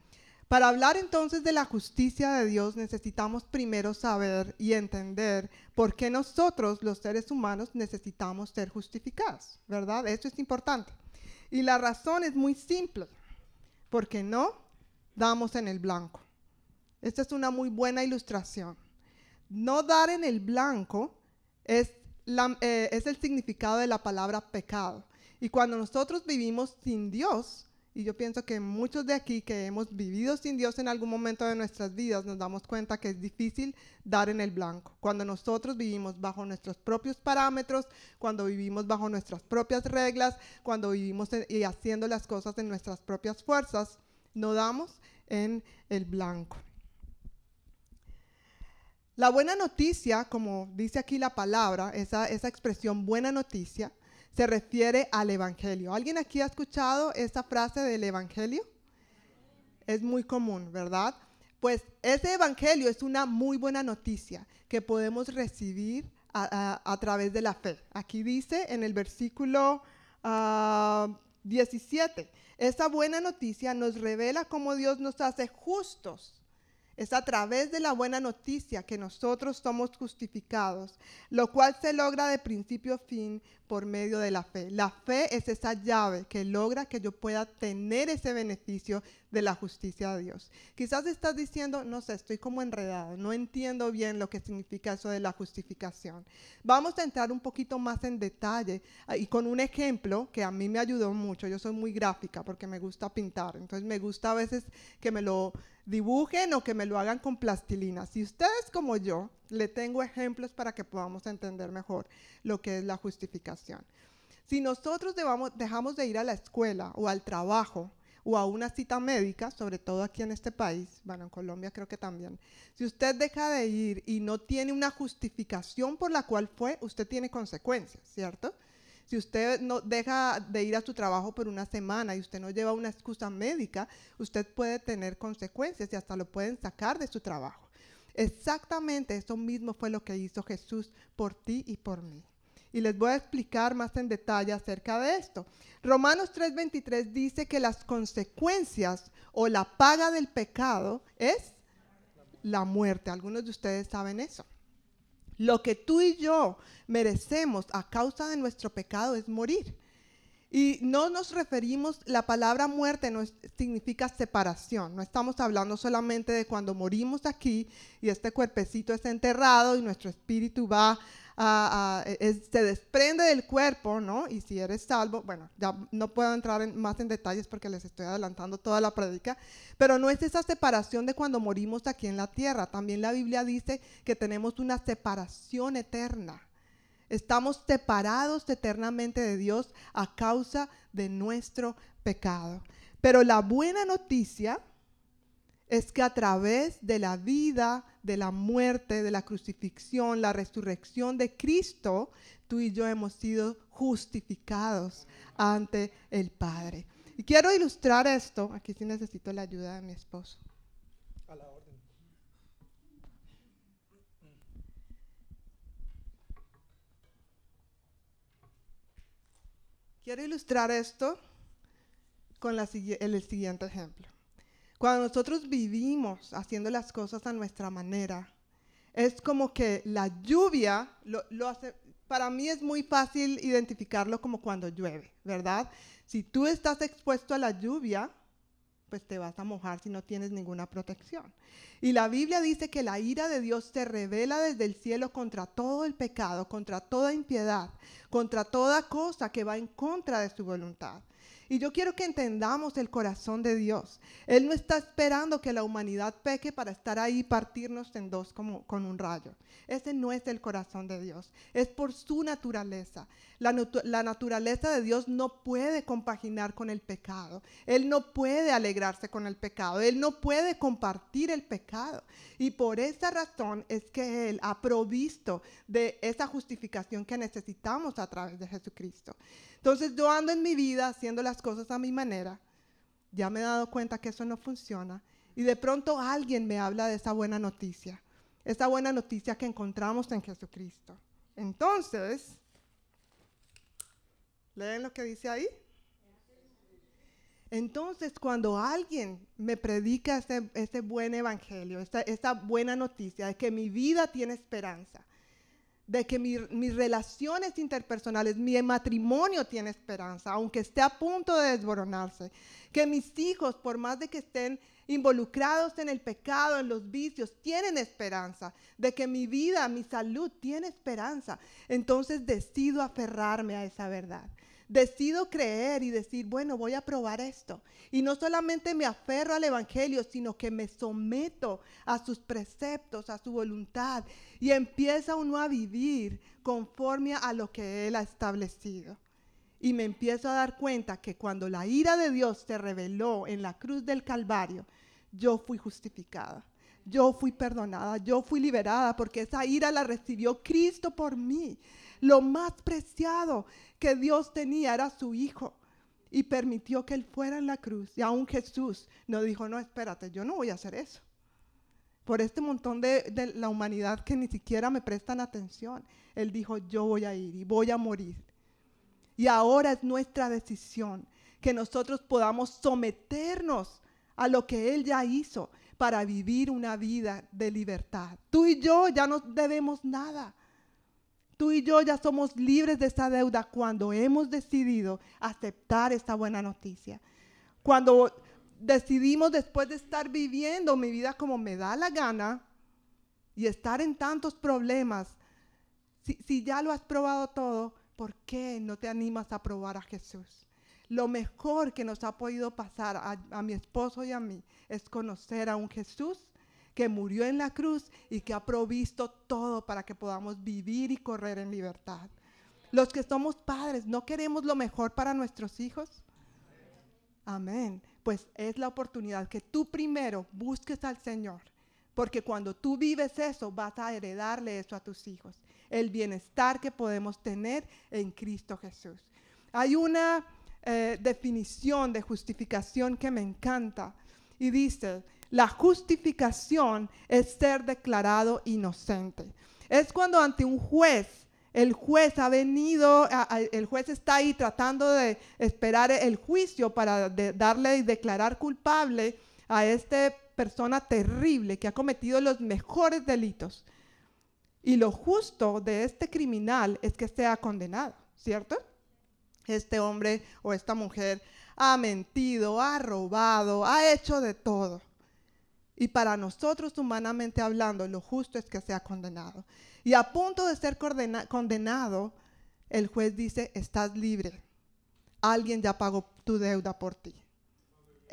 Speaker 1: Para hablar entonces de la justicia de Dios necesitamos primero saber y entender por qué nosotros los seres humanos necesitamos ser justificados, ¿verdad? Esto es importante. Y la razón es muy simple, porque no damos en el blanco. Esta es una muy buena ilustración. No dar en el blanco eh, es, el significado de la palabra pecado. Y cuando nosotros vivimos sin Dios, y yo pienso que muchos de aquí que hemos vivido sin Dios en algún momento de nuestras vidas, nos damos cuenta que es difícil dar en el blanco. Cuando nosotros vivimos bajo nuestros propios parámetros, cuando vivimos bajo nuestras propias reglas, cuando vivimos y haciendo las cosas en nuestras propias fuerzas, no damos en el blanco. La buena noticia, como dice aquí la palabra, esa, esa, expresión buena noticia, se refiere al Evangelio. ¿Alguien aquí ha escuchado esa frase del Evangelio? Es muy común, ¿verdad? Pues ese Evangelio es una muy buena noticia que podemos recibir a, través de la fe. Aquí dice en el versículo uh, 17, esa buena noticia nos revela cómo Dios nos hace justos Es a través de la buena noticia que nosotros somos justificados, lo cual se logra de principio a fin por medio de la fe. La fe es esa llave que logra que yo pueda tener ese beneficio de la justicia de Dios. Quizás estás diciendo, no sé, estoy como enredado, no entiendo bien lo que significa eso de la justificación. Vamos a entrar un poquito más en detalle ah, y con un ejemplo que a mí me ayudó mucho. Yo soy muy gráfica porque me gusta pintar, entonces me gusta a veces que me lo dibujen o que me lo hagan con plastilina. Si ustedes como yo, le tengo ejemplos para que podamos entender mejor lo que es la justificación. Si nosotros dejamos de ir a la escuela o al trabajo o a una cita médica, sobre todo aquí en este país, bueno, en Colombia creo que también, si usted deja de ir y no tiene una justificación por la cual fue, usted tiene consecuencias, ¿cierto? Si usted no deja de ir a su trabajo por una semana y usted no lleva una excusa médica, usted puede tener consecuencias y hasta lo pueden sacar de su trabajo. Exactamente eso mismo fue lo que hizo Jesús por ti y por mí. Y les voy a explicar más en detalle acerca de esto. Romanos 3:23 dice que las consecuencias o la paga del pecado es la muerte. Algunos de ustedes saben eso. Lo que tú y yo merecemos a causa de nuestro pecado es morir. Y no nos referimos, la palabra muerte no significa separación, no estamos hablando solamente de cuando morimos aquí y este cuerpecito está enterrado y nuestro espíritu va se desprende del cuerpo, ¿no? Y si eres salvo, bueno, ya no puedo entrar más en detalles porque les estoy adelantando toda la prédica, pero no es esa separación de cuando morimos aquí en la tierra. También la Biblia dice que tenemos una separación eterna. Estamos separados eternamente de Dios a causa de nuestro pecado. Pero la buena noticia es que a través de la vida, de la muerte, de la crucifixión, la resurrección de Cristo, tú y yo hemos sido justificados ante el Padre. Y quiero ilustrar esto, aquí sí necesito la ayuda de mi esposo. A la orden. Quiero ilustrar esto con el siguiente ejemplo. Cuando nosotros vivimos haciendo las cosas a nuestra manera, es como que la lluvia lo, hace, para mí es muy fácil identificarlo como cuando llueve, ¿verdad? Si tú estás expuesto a la lluvia, pues te vas a mojar si no tienes ninguna protección. Y la Biblia dice que la ira de Dios se revela desde el cielo contra todo el pecado, contra toda impiedad, contra toda cosa que va en contra de su voluntad. Y yo quiero que entendamos el corazón de Dios. Él no está esperando que la humanidad peque para estar ahí y partirnos en dos como con un rayo. Ese no es el corazón de Dios. Es por su naturaleza. La, la naturaleza de Dios no puede compaginar con el pecado. Él no puede alegrarse con el pecado. Él no puede compartir el pecado. Y por esa razón es que Él ha provisto de esa justificación que necesitamos a través de Jesucristo. Entonces yo ando en mi vida haciendo las cosas a mi manera, ya me he dado cuenta que eso no funciona y de pronto alguien me habla de esa buena noticia, esa buena noticia que encontramos en Jesucristo. Entonces, ¿leen lo que dice ahí? Entonces, cuando alguien me predica ese, buen evangelio, esa buena noticia de que mi vida tiene esperanza, de que mis relaciones interpersonales, mi matrimonio tiene esperanza, aunque esté a punto de desboronarse. Que mis hijos, por más de que estén involucrados en el pecado, en los vicios, tienen esperanza. De que mi vida, mi salud tiene esperanza. Entonces decido aferrarme a esa verdad decido creer y decir, bueno, voy a probar esto. Y no solamente me aferro al Evangelio, sino que me someto a sus preceptos, a su voluntad, y empieza uno a vivir conforme a lo que Él ha establecido. Y me empiezo a dar cuenta que cuando la ira de Dios se reveló en la cruz del Calvario, yo fui justificada. Yo fui perdonada, yo fui liberada porque esa ira la recibió Cristo por mí. Lo más preciado que Dios tenía era su Hijo y permitió que Él fuera en la cruz. Y aún Jesús no dijo, no, espérate, yo no voy a hacer eso. Por este montón de, de la humanidad que ni siquiera me prestan atención. Él dijo, yo voy a ir y voy a morir. Y ahora es nuestra decisión que nosotros podamos someternos a lo que Él ya hizo, para vivir una vida de libertad. Tú y yo ya no debemos nada. Tú y yo ya somos libres de esta deuda cuando hemos decidido aceptar esta buena noticia. Cuando decidimos después de estar viviendo mi vida como me da la gana y estar en tantos problemas, si, ya lo has probado todo, ¿por qué no te animas a probar a Jesús? Lo mejor que nos ha podido pasar a mi esposo y a mí es conocer a un Jesús que murió en la cruz y que ha provisto todo para que podamos vivir y correr en libertad. Los que somos padres, ¿no queremos lo mejor para nuestros hijos? Amén. Pues es la oportunidad que tú primero busques al Señor, porque cuando tú vives eso, vas a heredarle eso a tus hijos, el bienestar que podemos tener en Cristo Jesús. Hay una eh, definición de justificación que me encanta y dice, la justificación es ser declarado inocente. Es cuando ante un juez, el juez ha venido, el juez está ahí tratando de esperar el juicio para darle y declarar culpable a esta persona terrible que ha cometido los mejores delitos. Y lo justo de este criminal es que sea condenado, ¿cierto? Este hombre o esta mujer ha mentido, ha robado, ha hecho de todo. Y para nosotros, humanamente hablando, lo justo es que sea condenado. Y a punto de ser condenado, el juez dice, estás libre. Alguien ya pagó tu deuda por ti.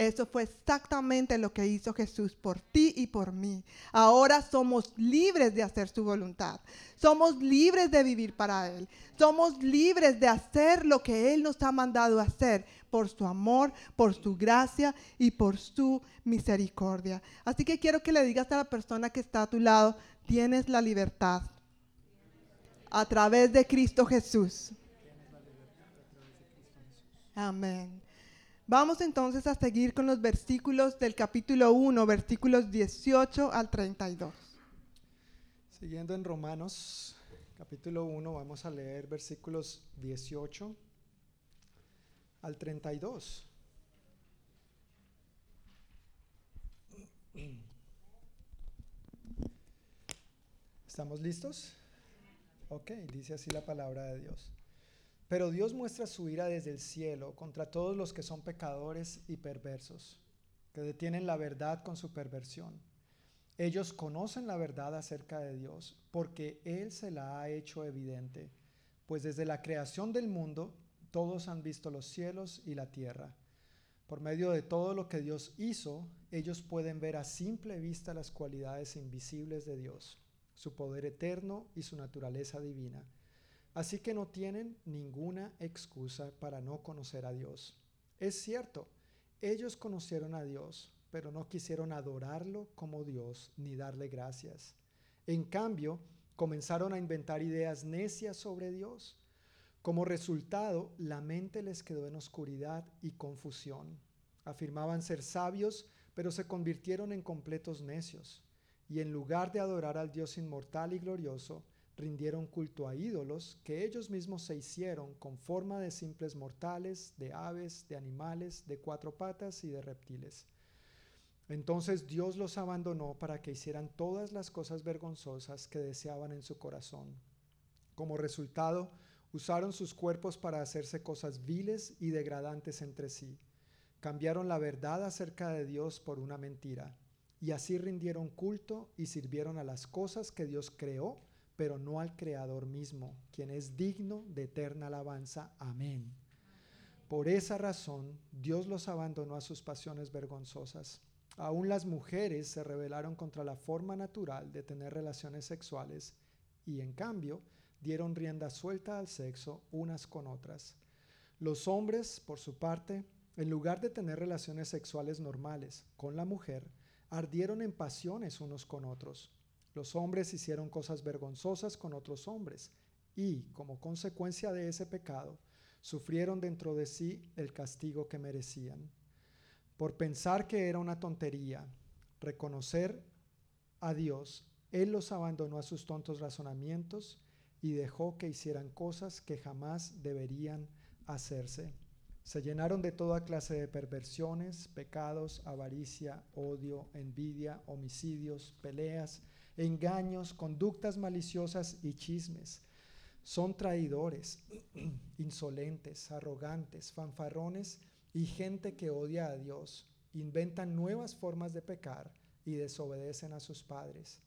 Speaker 1: Eso fue exactamente lo que hizo Jesús por ti y por mí. Ahora somos libres de hacer su voluntad. Somos libres de vivir para Él. Somos libres de hacer lo que Él nos ha mandado hacer por su amor, por su gracia y por su misericordia. Así que quiero que le digas a la persona que está a tu lado, tienes la libertad a través de Cristo Jesús. Amén. Vamos entonces a seguir con los versículos del capítulo 1, versículos 18 al 32.
Speaker 4: Siguiendo en Romanos, capítulo 1, vamos a leer versículos 18 al 32. ¿Estamos listos? Ok, dice así la palabra de Dios. Pero Dios muestra su ira desde el cielo contra todos los que son pecadores y perversos, que detienen la verdad con su perversión. Ellos conocen la verdad acerca de Dios porque Él se la ha hecho evidente, pues desde la creación del mundo todos han visto los cielos y la tierra. Por medio de todo lo que Dios hizo, ellos pueden ver a simple vista las cualidades invisibles de Dios, su poder eterno y su naturaleza divina Así que no tienen ninguna excusa para no conocer a Dios. Es cierto, ellos conocieron a Dios, pero no quisieron adorarlo como Dios ni darle gracias. En cambio, comenzaron a inventar ideas necias sobre Dios. Como resultado, la mente les quedó en oscuridad y confusión. Afirmaban ser sabios, pero se convirtieron en completos necios. Y en lugar de adorar al Dios inmortal y glorioso, rindieron culto a ídolos que ellos mismos se hicieron con forma de simples mortales, de aves, de animales, de cuatro patas y de reptiles. Entonces Dios los abandonó para que hicieran todas las cosas vergonzosas que deseaban en su corazón. Como resultado, usaron sus cuerpos para hacerse cosas viles y degradantes entre sí. Cambiaron la verdad acerca de Dios por una mentira, y así rindieron culto y sirvieron a las cosas que Dios creó pero no al Creador mismo, quien es digno de eterna alabanza. Amén. Por esa razón, Dios los abandonó a sus pasiones vergonzosas. Aún las mujeres se rebelaron contra la forma natural de tener relaciones sexuales y, en cambio, dieron rienda suelta al sexo unas con otras. Los hombres, por su parte, en lugar de tener relaciones sexuales normales con la mujer, ardieron en pasiones unos con otros los hombres hicieron cosas vergonzosas con otros hombres y, como consecuencia de ese pecado, sufrieron dentro de sí el castigo que merecían. Por pensar que era una tontería reconocer a Dios, Él los abandonó a sus tontos razonamientos y dejó que hicieran cosas que jamás deberían hacerse. Se llenaron de toda clase de perversiones, pecados, avaricia, odio, envidia, homicidios, peleas, engaños, conductas maliciosas y chismes. Son traidores, insolentes, arrogantes, fanfarrones y gente que odia a Dios. Inventan nuevas formas de pecar y desobedecen a sus padres.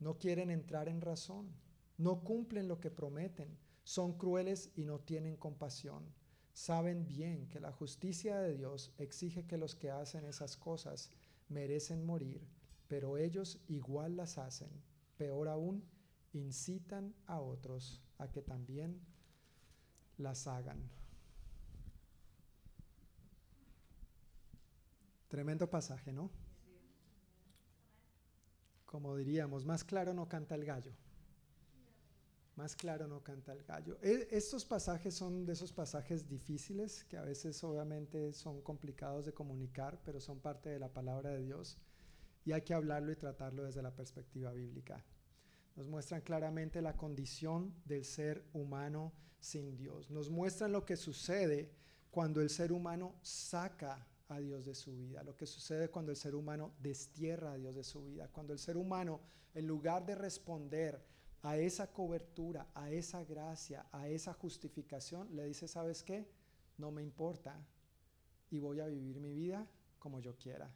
Speaker 4: No quieren entrar en razón, no cumplen lo que prometen, son crueles y no tienen compasión. Saben bien que la justicia de Dios exige que los que hacen esas cosas merecen morir, pero ellos igual las hacen. Peor aún, incitan a otros a que también las hagan. Tremendo pasaje, ¿no? Como diríamos, más claro no canta el gallo. Más claro no canta el gallo. E, estos pasajes son de esos pasajes difíciles que a veces obviamente son complicados de comunicar, pero son parte de la palabra de Dios y hay que hablarlo y tratarlo desde la perspectiva bíblica. Nos muestran claramente la condición del ser humano sin Dios. Nos muestran lo que sucede cuando el ser humano saca a Dios de su vida, lo que sucede cuando el ser humano destierra a Dios de su vida, cuando el ser humano, en lugar de responder a esa cobertura, a esa gracia, a esa justificación, le dice, ¿sabes qué? No me importa y voy a vivir mi vida como yo quiera.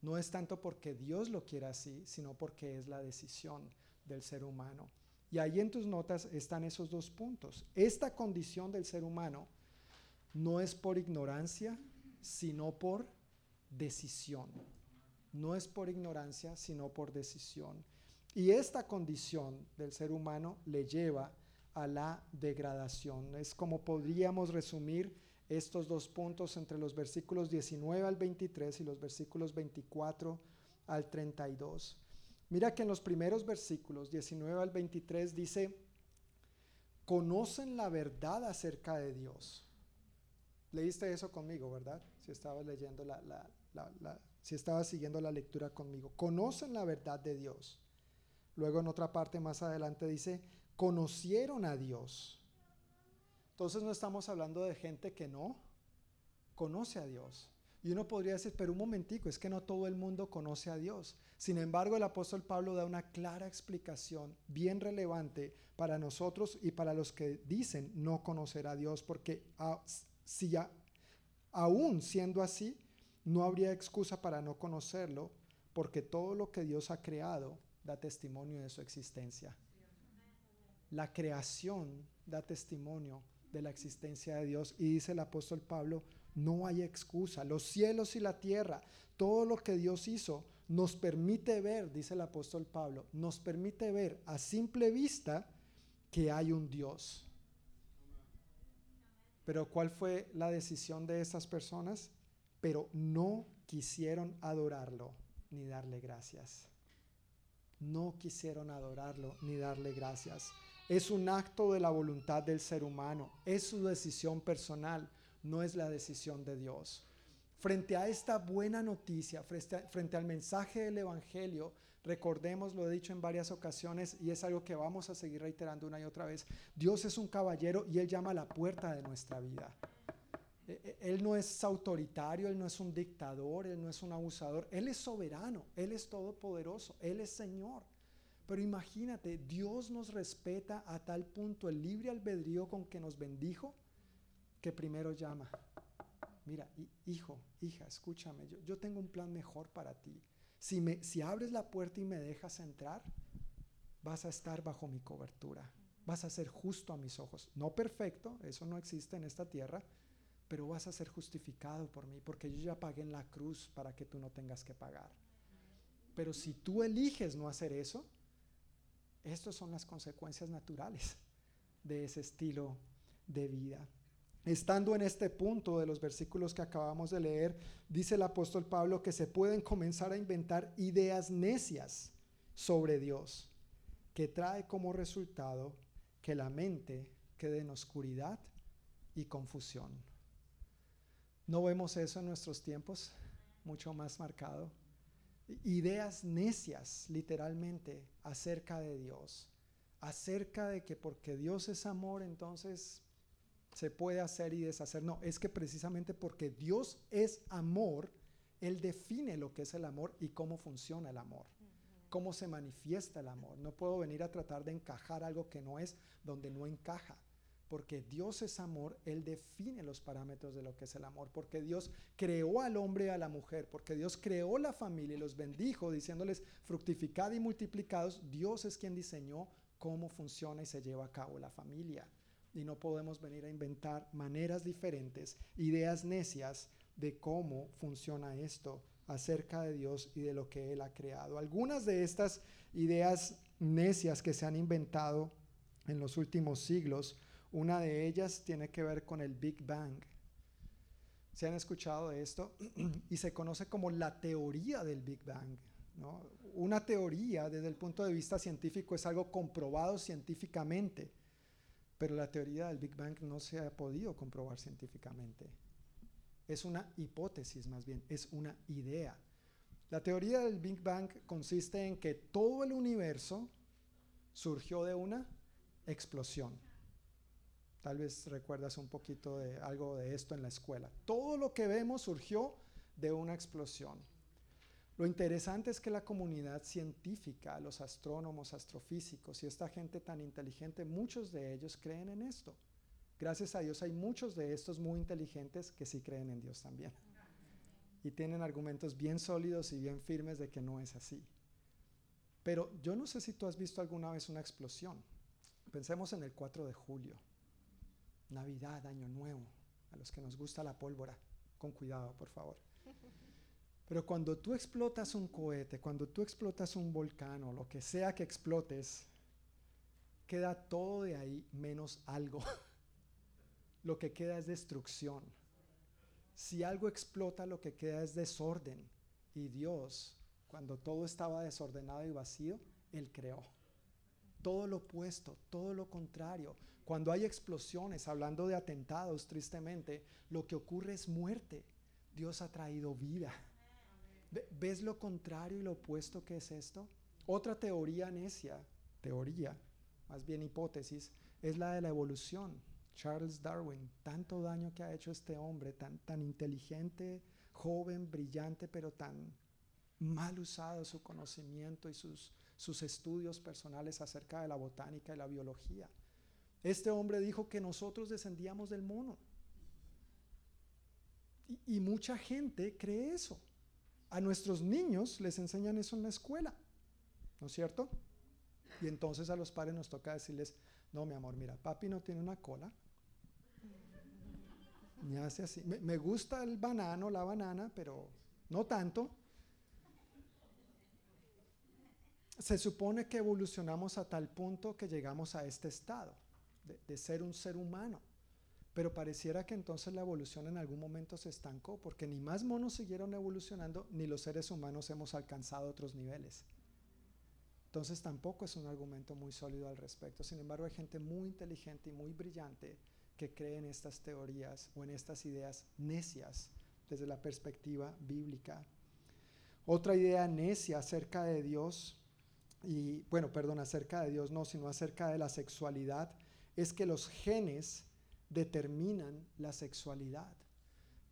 Speaker 4: No es tanto porque Dios lo quiera así, sino porque es la decisión del ser humano. Y ahí en tus notas están esos dos puntos. Esta condición del ser humano no es por ignorancia, sino por decisión. No es por ignorancia, sino por decisión. Y esta condición del ser humano le lleva a la degradación. Es como podríamos resumir estos dos puntos entre los versículos 19 al 23 y los versículos 24 al 32. Mira que en los primeros versículos 19 al 23 dice, conocen la verdad acerca de Dios. Leíste eso conmigo, ¿verdad? Si estabas leyendo la, si estabas siguiendo la lectura conmigo. Conocen la verdad de Dios. Luego en otra parte más adelante dice, conocieron a Dios. Entonces no estamos hablando de gente que no conoce a Dios. Y uno podría decir, pero un momentico, es que no todo el mundo conoce a Dios. Sin embargo, el apóstol Pablo da una clara explicación bien relevante para nosotros y para los que dicen no conocer a Dios, porque si ya, aún siendo así, no habría excusa para no conocerlo, porque todo lo que Dios ha creado da testimonio de su existencia. La creación da testimonio de la existencia de Dios. Y dice el apóstol Pablo, no hay excusa. Los cielos y la tierra, todo lo que Dios hizo, nos permite ver, dice el apóstol Pablo, nos permite ver a simple vista que hay un Dios. Pero ¿cuál fue la decisión de esas personas? Pero no quisieron adorarlo ni darle gracias no quisieron adorarlo ni darle gracias. Es un acto de la voluntad del ser humano, es su decisión personal, no es la decisión de Dios. Frente a esta buena noticia, frente, al mensaje del Evangelio, recordemos, lo he dicho en varias ocasiones y es algo que vamos a seguir reiterando una y otra vez, Dios es un caballero y Él llama a la puerta de nuestra vida. E, e, él no es autoritario, Él no es un dictador, Él no es un abusador, Él es soberano, Él es todopoderoso, Él es Señor. Pero imagínate, Dios nos respeta a tal punto el libre albedrío con que nos bendijo, que primero llama. Mira, hijo, hija, escúchame, yo, yo tengo un plan mejor para ti. Si, me, si abres la puerta y me dejas entrar, vas a estar bajo mi cobertura. Vas a ser justo a mis ojos. No perfecto, eso no existe en esta tierra, pero vas a ser justificado por mí, porque yo ya pagué en la cruz para que tú no tengas que pagar. Pero si tú eliges no hacer eso, estas son las consecuencias naturales de ese estilo de vida. Estando en este punto de los versículos que acabamos de leer, dice el apóstol Pablo que se pueden comenzar a inventar ideas necias sobre Dios, que trae como resultado que la mente quede en oscuridad y confusión. ¿No vemos eso en nuestros tiempos? Mucho más marcado. Ideas necias, literalmente, acerca de Dios. Acerca de que porque Dios es amor, entonces se puede hacer y deshacer. No, es que precisamente porque Dios es amor, Él define lo que es el amor y cómo funciona el amor, cómo se manifiesta el amor. No puedo venir a tratar de encajar algo que no es donde no encaja. Porque Dios es amor, Él define los parámetros de lo que es el amor. Porque Dios creó al hombre y a la mujer. Porque Dios creó la familia y los bendijo diciéndoles fructificad y multiplicados. Dios es quien diseñó cómo funciona y se lleva a cabo la familia y no podemos venir a inventar maneras diferentes, ideas necias de cómo funciona esto acerca de Dios y de lo que Él ha creado. Algunas de estas ideas necias que se han inventado en los últimos siglos, una de ellas tiene que ver con el Big Bang. ¿Se han escuchado de esto? y se conoce como la teoría del Big Bang. Una teoría desde el punto de vista científico es algo comprobado científicamente pero la teoría del Big Bang no se ha podido comprobar científicamente. Es una hipótesis más bien, es una idea. La teoría del Big Bang consiste en que todo el universo surgió de una explosión. Tal vez recuerdas un poquito de algo de esto en la escuela. Todo lo que vemos surgió de una explosión. Lo interesante es que la comunidad científica, los astrónomos, astrofísicos y esta gente tan inteligente, muchos de ellos creen en esto. Gracias a Dios hay muchos de estos muy inteligentes que sí creen en Dios también. Y tienen argumentos bien sólidos y bien firmes de que no es así. Pero yo no sé si tú has visto alguna vez una explosión. Pensemos en el 4 de julio, Navidad, Año Nuevo, a los que nos gusta la pólvora. Con cuidado, por favor. Pero cuando tú explotas un cohete, cuando tú explotas un volcán o lo que sea que explotes, queda todo de ahí menos algo. lo que queda es destrucción. Si algo explota, lo que queda es desorden. Y Dios, cuando todo estaba desordenado y vacío, Él creó. Todo lo opuesto, todo lo contrario. Cuando hay explosiones, hablando de atentados, tristemente, lo que ocurre es muerte. Dios ha traído vida. ¿Ves lo contrario y lo opuesto que es esto? Otra teoría necia, teoría, más bien hipótesis, es la de la evolución. Charles Darwin, tanto daño que ha hecho este hombre, tan, tan inteligente, joven, brillante, pero tan mal usado su conocimiento y sus, sus estudios personales acerca de la botánica y la biología. Este hombre dijo que nosotros descendíamos del mono. y mucha gente cree eso. A nuestros niños les enseñan eso en la escuela, ¿no es cierto? Y entonces a los padres nos toca decirles, no, mi amor, mira, papi no tiene una cola. Me hace así. Me, me gusta el banano, la banana, pero no tanto. Se supone que evolucionamos a tal punto que llegamos a este estado de, ser un ser humano. Pero pareciera que entonces la evolución en algún momento se estancó, porque ni más monos siguieron evolucionando, ni los seres humanos hemos alcanzado otros niveles. Entonces tampoco es un argumento muy sólido al respecto. Sin embargo, hay gente muy inteligente y muy brillante que cree en estas teorías o en estas ideas necias desde la perspectiva bíblica. Otra idea necia acerca de Dios, y bueno, perdón, acerca de Dios no, sino acerca de la sexualidad, es que los genes determinan la sexualidad.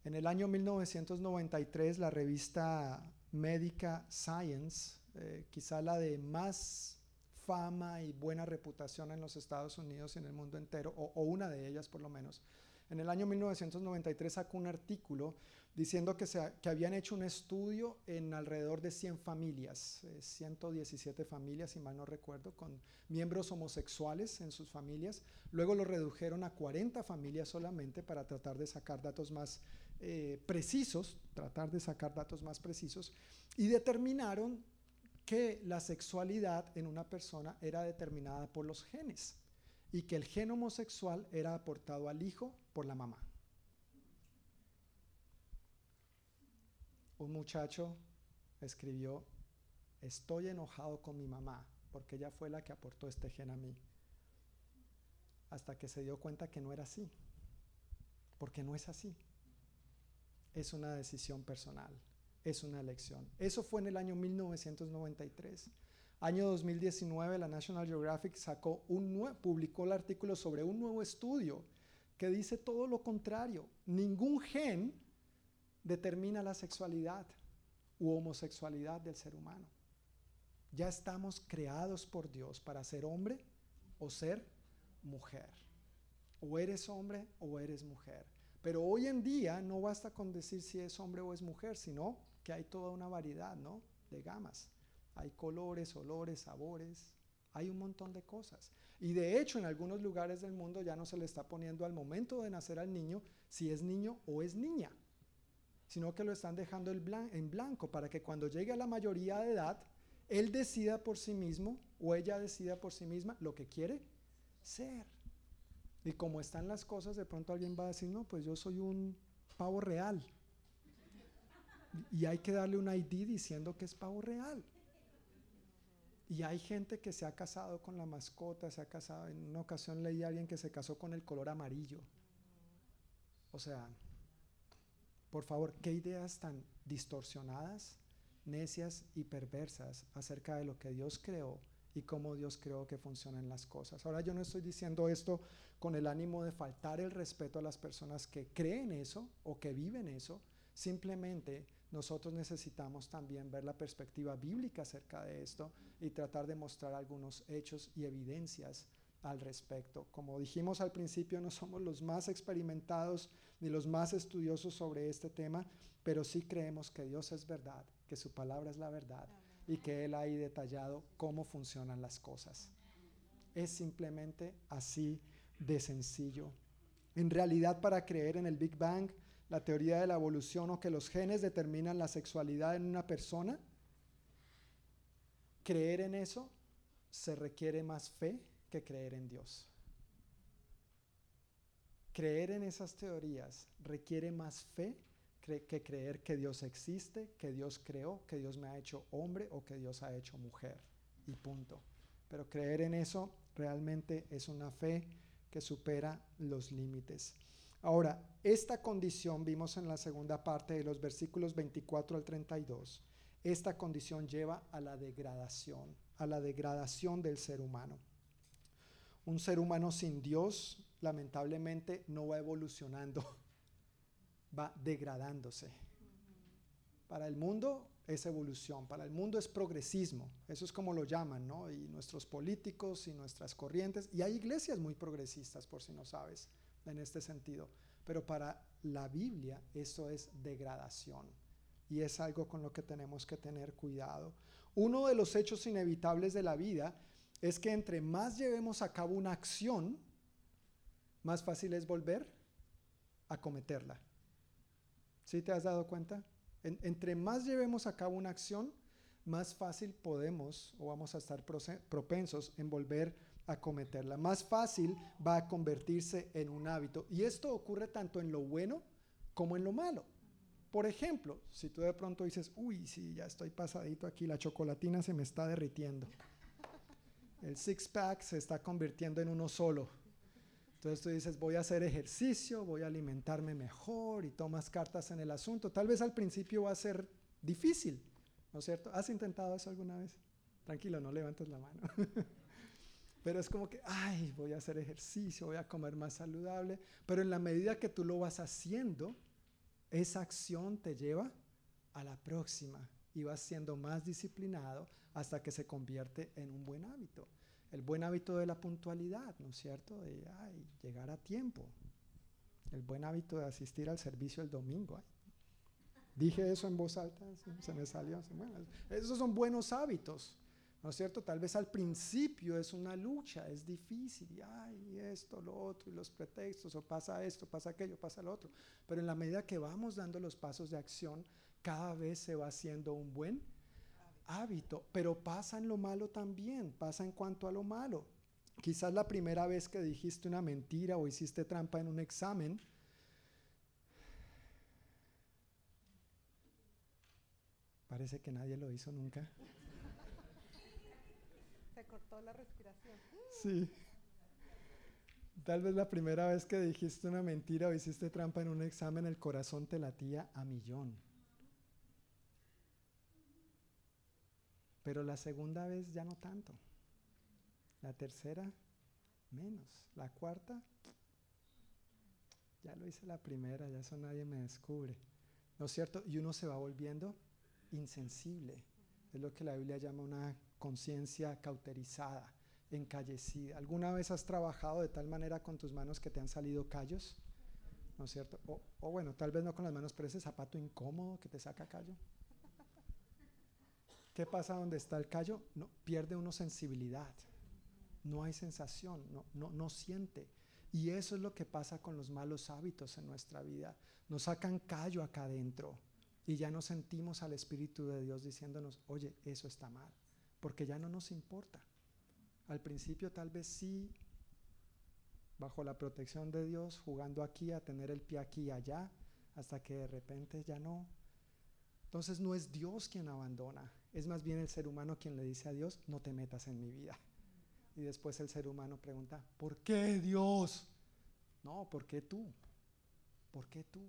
Speaker 4: En el año 1993, la revista médica Science, eh, quizá la de más fama y buena reputación en los Estados Unidos y en el mundo entero, o, o una de ellas por lo menos, en el año 1993 sacó un artículo diciendo que, se, que habían hecho un estudio en alrededor de 100 familias, 117 eh, familias, si mal no recuerdo, con miembros homosexuales en sus familias. Luego lo redujeron a 40 familias solamente para tratar de sacar datos más eh, precisos, tratar de sacar datos más precisos, y determinaron que la sexualidad en una persona era determinada por los genes y que el gen homosexual era aportado al hijo por la mamá. Un muchacho escribió, estoy enojado con mi mamá porque ella fue la que aportó este gen a mí. Hasta que se dio cuenta que no era así. Porque no es así. Es una decisión personal. Es una elección. Eso fue en el año 1993. Año 2019 la National Geographic sacó un publicó el artículo sobre un nuevo estudio que dice todo lo contrario. Ningún gen determina la sexualidad u homosexualidad del ser humano. Ya estamos creados por Dios para ser hombre o ser mujer. O eres hombre o eres mujer. Pero hoy en día no basta con decir si es hombre o es mujer, sino que hay toda una variedad, ¿no? De gamas. Hay colores, olores, sabores, hay un montón de cosas. Y de hecho en algunos lugares del mundo ya no se le está poniendo al momento de nacer al niño si es niño o es niña, sino que lo están dejando en blanco para que cuando llegue a la mayoría de edad, él decida por sí mismo o ella decida por sí misma lo que quiere ser. Y como están las cosas, de pronto alguien va a decir, no, pues yo soy un pavo real. Y hay que darle un ID diciendo que es pavo real. Y hay gente que se ha casado con la mascota, se ha casado, en una ocasión leí a alguien que se casó con el color amarillo. O sea, por favor, ¿qué ideas tan distorsionadas, necias y perversas acerca de lo que Dios creó y cómo Dios creó que funcionan las cosas? Ahora yo no estoy diciendo esto con el ánimo de faltar el respeto a las personas que creen eso o que viven eso, simplemente nosotros necesitamos también ver la perspectiva bíblica acerca de esto y tratar de mostrar algunos hechos y evidencias al respecto. Como dijimos al principio, no somos los más experimentados ni los más estudiosos sobre este tema, pero sí creemos que Dios es verdad, que su palabra es la verdad y que Él ha detallado cómo funcionan las cosas. Es simplemente así de sencillo. En realidad, para creer en el Big Bang, la teoría de la evolución o que los genes determinan la sexualidad en una persona, creer en eso se requiere más fe que creer en Dios. Creer en esas teorías requiere más fe que creer que Dios existe, que Dios creó, que Dios me ha hecho hombre o que Dios ha hecho mujer. Y punto. Pero creer en eso realmente es una fe que supera los límites. Ahora, esta condición vimos en la segunda parte de los versículos 24 al 32. Esta condición lleva a la degradación, a la degradación del ser humano. Un ser humano sin Dios, lamentablemente, no va evolucionando, va degradándose. Para el mundo es evolución, para el mundo es progresismo, eso es como lo llaman, ¿no? Y nuestros políticos y nuestras corrientes, y hay iglesias muy progresistas, por si no sabes en este sentido. Pero para la Biblia eso es degradación y es algo con lo que tenemos que tener cuidado. Uno de los hechos inevitables de la vida es que entre más llevemos a cabo una acción, más fácil es volver a cometerla. ¿Sí te has dado cuenta? entre más llevemos a cabo una acción, más fácil podemos o vamos a estar propensos en volver a cometerla. Más fácil va a convertirse en un hábito. Y esto ocurre tanto en lo bueno como en lo malo. Por ejemplo, si tú de pronto dices, uy, sí, ya estoy pasadito aquí, la chocolatina se me está derritiendo. El six-pack se está convirtiendo en uno solo. Entonces tú dices, voy a hacer ejercicio, voy a alimentarme mejor y tomas cartas en el asunto. Tal vez al principio va a ser difícil, ¿no es cierto? ¿Has intentado eso alguna vez? Tranquilo, no levantes la mano. Pero es como que, ay, voy a hacer ejercicio, voy a comer más saludable. Pero en la medida que tú lo vas haciendo, esa acción te lleva a la próxima y vas siendo más disciplinado hasta que se convierte en un buen hábito. El buen hábito de la puntualidad, ¿no es cierto? De ay, llegar a tiempo. El buen hábito de asistir al servicio el domingo. dije eso en voz alta, se me salió. esos son buenos hábitos. ¿No es cierto? Tal vez al principio es una lucha, es difícil, y ay, esto, lo otro, y los pretextos, o pasa esto, pasa aquello, pasa lo otro. Pero en la medida que vamos dando los pasos de acción, cada vez se va haciendo un buen hábito. Pero pasa en lo malo también, pasa en cuanto a lo malo. Quizás la primera vez que dijiste una mentira o hiciste trampa en un examen, parece que nadie lo hizo nunca
Speaker 1: cortó la respiración.
Speaker 4: Sí. Tal vez la primera vez que dijiste una mentira o hiciste trampa en un examen, el corazón te latía a millón. Pero la segunda vez ya no tanto. La tercera, menos. La cuarta, ya lo hice la primera, ya eso nadie me descubre. ¿No es cierto? Y uno se va volviendo insensible. Es lo que la Biblia llama una conciencia cauterizada, encallecida. ¿Alguna vez has trabajado de tal manera con tus manos que te han salido callos? ¿No es cierto? O, bueno, tal vez no con las manos, pero ese zapato incómodo que te saca callo. ¿Qué pasa donde está el callo? No, pierde uno sensibilidad. No hay sensación, no, no, no siente. Y eso es lo que pasa con los malos hábitos en nuestra vida. Nos sacan callo acá adentro y ya no sentimos al Espíritu de Dios diciéndonos, oye, eso está mal, porque ya no nos importa. Al principio tal vez sí, bajo la protección de Dios, jugando aquí a tener el pie aquí y allá, hasta que de repente ya no. Entonces no es Dios quien abandona, es más bien el ser humano quien le dice a Dios, no te metas en mi vida. Y después el ser humano pregunta, ¿por qué Dios? No, ¿por qué tú? ¿Por qué tú?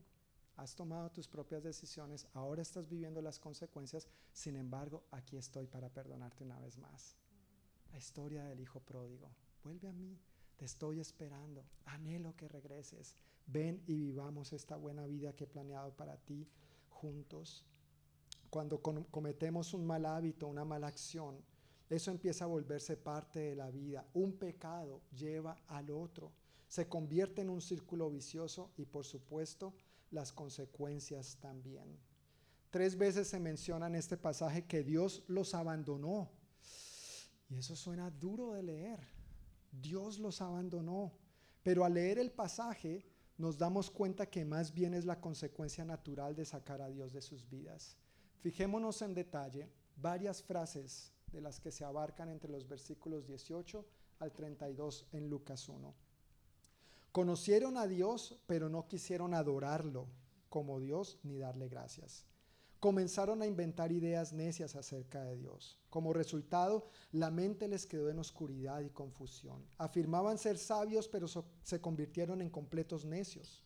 Speaker 4: Has tomado tus propias decisiones, ahora estás viviendo las consecuencias, sin embargo, aquí estoy para perdonarte una vez más. La historia del hijo pródigo. Vuelve a mí, te estoy esperando, anhelo que regreses. Ven y vivamos esta buena vida que he planeado para ti juntos. Cuando cometemos un mal hábito, una mala acción, eso empieza a volverse parte de la vida. Un pecado lleva al otro. Se convierte en un círculo vicioso y por supuesto las consecuencias también. Tres veces se menciona en este pasaje que Dios los abandonó. Y eso suena duro de leer. Dios los abandonó. Pero al leer el pasaje nos damos cuenta que más bien es la consecuencia natural de sacar a Dios de sus vidas. Fijémonos en detalle varias frases de las que se abarcan entre los versículos 18 al 32 en Lucas 1. Conocieron a Dios, pero no quisieron adorarlo como Dios ni darle gracias. Comenzaron a inventar ideas necias acerca de Dios. Como resultado, la mente les quedó en oscuridad y confusión. Afirmaban ser sabios, pero se convirtieron en completos necios.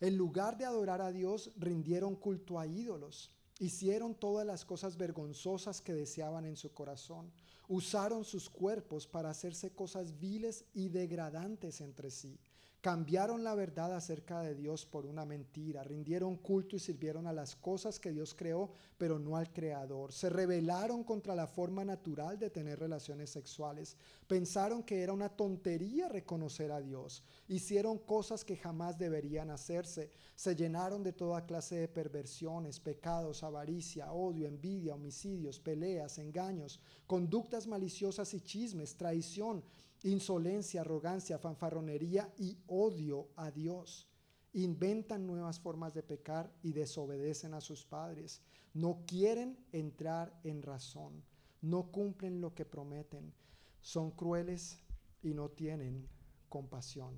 Speaker 4: En lugar de adorar a Dios, rindieron culto a ídolos Hicieron todas las cosas vergonzosas que deseaban en su corazón. Usaron sus cuerpos para hacerse cosas viles y degradantes entre sí. Cambiaron la verdad acerca de Dios por una mentira, rindieron culto y sirvieron a las cosas que Dios creó, pero no al Creador. Se rebelaron contra la forma natural de tener relaciones sexuales. Pensaron que era una tontería reconocer a Dios. Hicieron cosas que jamás deberían hacerse. Se llenaron de toda clase de perversiones, pecados, avaricia, odio, envidia, homicidios, peleas, engaños, conductas maliciosas y chismes, traición insolencia, arrogancia, fanfarronería y odio a Dios. Inventan nuevas formas de pecar y desobedecen a sus padres. No quieren entrar en razón. No cumplen lo que prometen. Son crueles y no tienen compasión.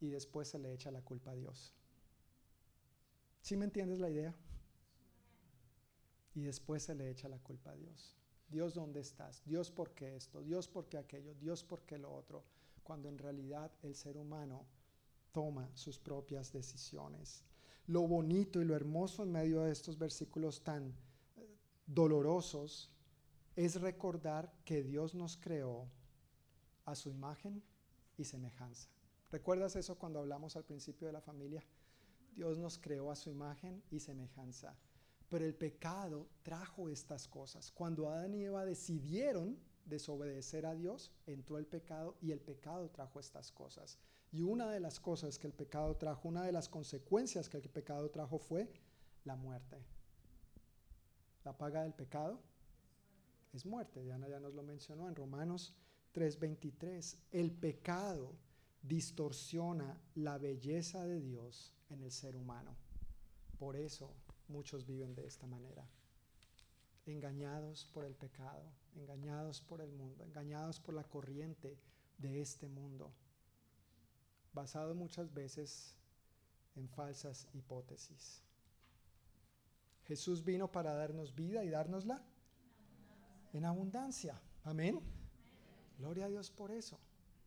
Speaker 4: Y después se le echa la culpa a Dios. ¿Sí me entiendes la idea? Y después se le echa la culpa a Dios. Dios, ¿dónde estás? Dios, ¿por qué esto? Dios, ¿por qué aquello? Dios, ¿por qué lo otro? Cuando en realidad el ser humano toma sus propias decisiones. Lo bonito y lo hermoso en medio de estos versículos tan eh, dolorosos es recordar que Dios nos creó a su imagen y semejanza. ¿Recuerdas eso cuando hablamos al principio de la familia? Dios nos creó a su imagen y semejanza. Pero el pecado trajo estas cosas. Cuando Adán y Eva decidieron desobedecer a Dios, entró el pecado y el pecado trajo estas cosas. Y una de las cosas que el pecado trajo, una de las consecuencias que el pecado trajo fue la muerte. La paga del pecado es muerte. Diana ya nos lo mencionó en Romanos 3:23. El pecado distorsiona la belleza de Dios en el ser humano. Por eso muchos viven de esta manera, engañados por el pecado, engañados por el mundo, engañados por la corriente de este mundo, basado muchas veces en falsas hipótesis. Jesús vino para darnos vida y dárnosla en abundancia. Amén. Gloria a Dios por eso.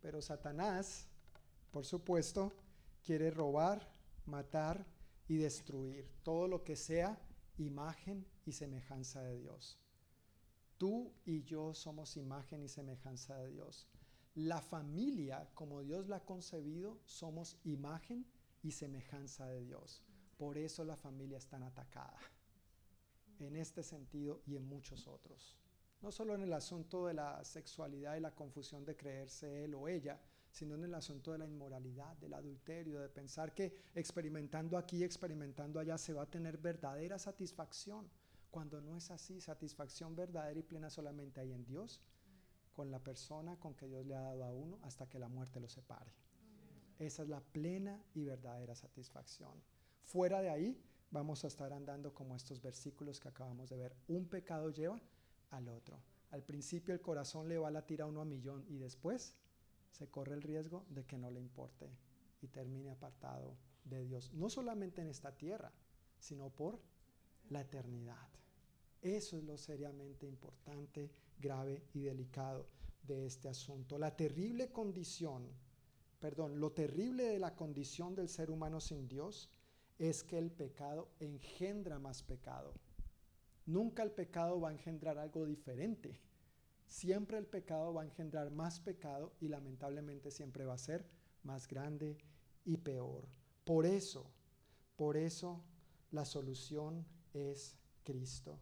Speaker 4: Pero Satanás, por supuesto, quiere robar, matar y destruir todo lo que sea imagen y semejanza de Dios. Tú y yo somos imagen y semejanza de Dios. La familia, como Dios la ha concebido, somos imagen y semejanza de Dios. Por eso la familia es tan atacada. En este sentido y en muchos otros. No solo en el asunto de la sexualidad y la confusión de creerse él o ella, sino en el asunto de la inmoralidad, del adulterio, de pensar que experimentando aquí, experimentando allá, se va a tener verdadera satisfacción, cuando no es así, satisfacción verdadera y plena solamente hay en Dios, con la persona con que Dios le ha dado a uno hasta que la muerte lo separe. Esa es la plena y verdadera satisfacción. Fuera de ahí, vamos a estar andando como estos versículos que acabamos de ver. Un pecado lleva al otro. Al principio el corazón le va a latir a uno a millón y después se corre el riesgo de que no le importe y termine apartado de Dios, no solamente en esta tierra, sino por la eternidad. Eso es lo seriamente importante, grave y delicado de este asunto. La terrible condición, perdón, lo terrible de la condición del ser humano sin Dios es que el pecado engendra más pecado. Nunca el pecado va a engendrar algo diferente siempre el pecado va a engendrar más pecado y lamentablemente siempre va a ser más grande y peor. Por eso, por eso la solución es Cristo.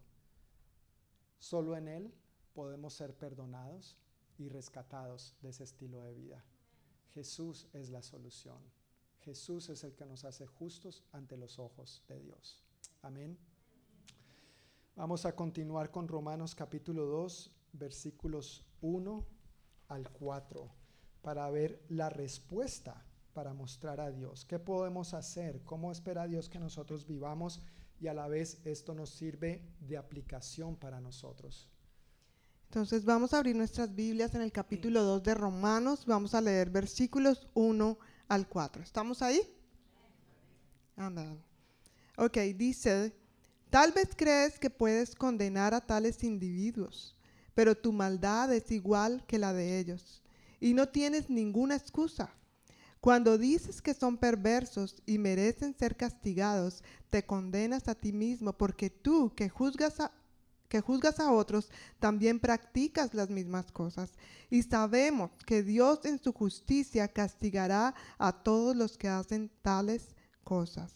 Speaker 4: Solo en Él podemos ser perdonados y rescatados de ese estilo de vida. Jesús es la solución. Jesús es el que nos hace justos ante los ojos de Dios. Amén. Vamos a continuar con Romanos capítulo 2, versículos 1 al 4 para ver la respuesta, para mostrar a Dios. ¿Qué podemos hacer? ¿Cómo espera Dios que nosotros vivamos? Y a la vez esto nos sirve de aplicación para nosotros.
Speaker 1: Entonces vamos a abrir nuestras Biblias en el capítulo 2 de Romanos. Vamos a leer versículos 1 al 4. ¿Estamos ahí? Amén. Ok, dice, tal vez crees que puedes condenar a tales individuos pero tu maldad es igual que la de ellos, y no tienes ninguna excusa. Cuando dices que son perversos y merecen ser castigados, te condenas a ti mismo, porque tú que juzgas a, que juzgas a otros, también practicas las mismas cosas. Y sabemos que Dios en su justicia castigará a todos los que hacen tales cosas.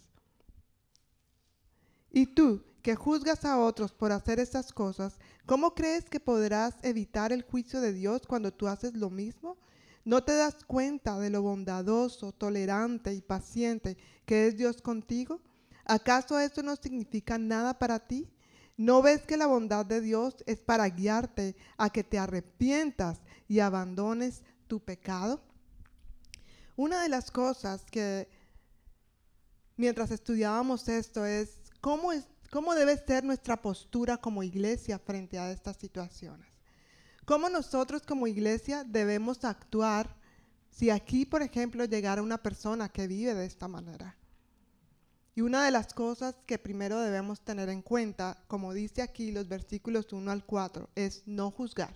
Speaker 1: Y tú, que juzgas a otros por hacer esas cosas, ¿cómo crees que podrás evitar el juicio de Dios cuando tú haces lo mismo? ¿No te das cuenta de lo bondadoso, tolerante y paciente que es Dios contigo? ¿Acaso eso no significa nada para ti? ¿No ves que la bondad de Dios es para guiarte a que te arrepientas y abandones tu pecado? Una de las cosas que mientras estudiábamos esto es cómo es ¿Cómo debe ser nuestra postura como iglesia frente a estas situaciones? ¿Cómo nosotros como iglesia debemos actuar si aquí, por ejemplo, llegara una persona que vive de esta manera? Y una de las cosas que primero debemos tener en cuenta, como dice aquí los versículos 1 al 4, es no juzgar.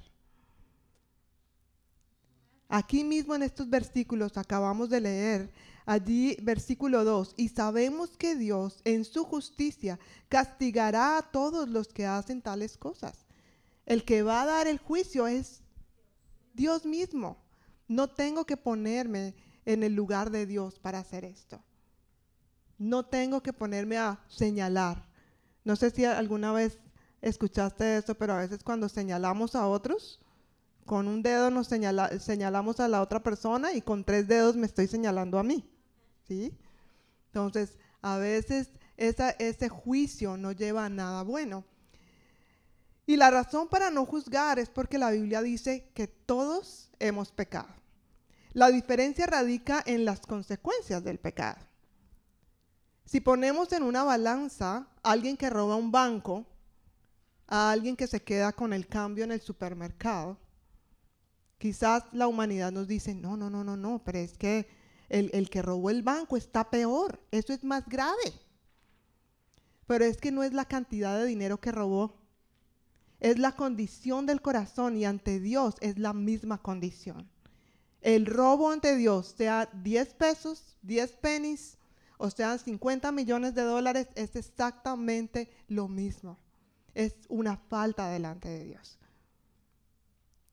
Speaker 1: Aquí mismo en estos versículos acabamos de leer allí versículo 2, y sabemos que Dios en su justicia castigará a todos los que hacen tales cosas. El que va a dar el juicio es Dios mismo. No tengo que ponerme en el lugar de Dios para hacer esto. No tengo que ponerme a señalar. No sé si alguna vez escuchaste esto, pero a veces cuando señalamos a otros, con un dedo nos señalamos a la otra persona y con tres dedos me estoy señalando a mí. ¿Sí? Entonces, a veces ese juicio no lleva a nada bueno. Y la razón para no juzgar es porque la Biblia dice que todos hemos pecado. La diferencia radica en las consecuencias del pecado. Si ponemos en una balanza a alguien que roba un banco, a alguien que se queda con el cambio en el supermercado, quizás la humanidad nos dice, no, no, no, no, no, pero es que el, que robó el banco está peor, eso es más grave. Pero es que no es la cantidad de dinero que robó, es la condición del corazón y ante Dios es la misma condición. El robo ante Dios, sea 10 pesos, 10 pennies, o sea 50 millones de dólares, es exactamente lo mismo. Es una falta delante de Dios.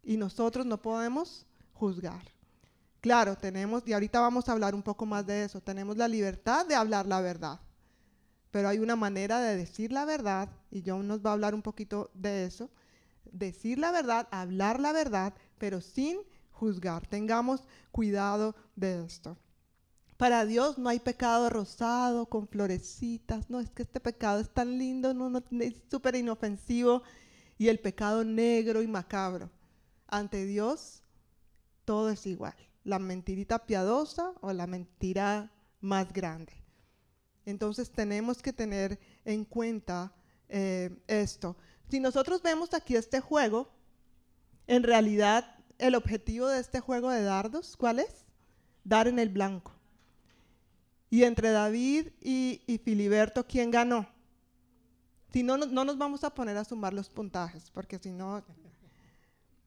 Speaker 1: Y nosotros no podemos juzgar. Claro, tenemos, y ahorita vamos a hablar un poco más de eso, tenemos la libertad de hablar la verdad, pero hay una manera de decir la verdad, y John nos va a hablar un poquito de eso, decir la verdad, hablar la verdad, pero sin juzgar. Tengamos cuidado de esto. Para Dios no hay pecado rosado con florecitas, no es que este pecado es tan lindo, no, no es súper inofensivo, y el pecado negro y macabro. Ante Dios todo es igual la mentirita piadosa o la mentira más grande. Entonces tenemos que tener en cuenta eh, esto. Si nosotros vemos aquí este juego, en realidad el objetivo de este juego de dardos, ¿cuál es? Dar en el blanco. Y entre David y, Filiberto, ¿quién ganó? Si no, no nos vamos a poner a sumar los puntajes, porque si no,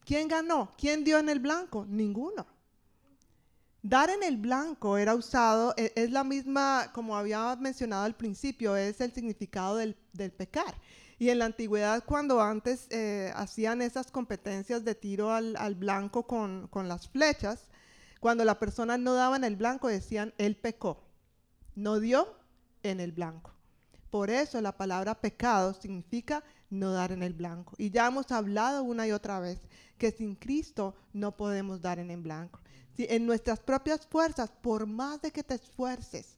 Speaker 1: ¿quién ganó? ¿Quién dio en el blanco? Ninguno. Dar en el blanco era usado, e, es, la misma, como había mencionado al principio, es el significado del, pecar. Y en la antigüedad, cuando antes eh, hacían esas competencias de tiro al, blanco con, con, las flechas, cuando la persona no daba en el blanco, decían, él pecó. No dio en el blanco. Por eso la palabra pecado significa no dar en el blanco. Y ya hemos hablado una y otra vez que sin Cristo no podemos dar en el blanco en nuestras propias fuerzas, por más de que te esfuerces,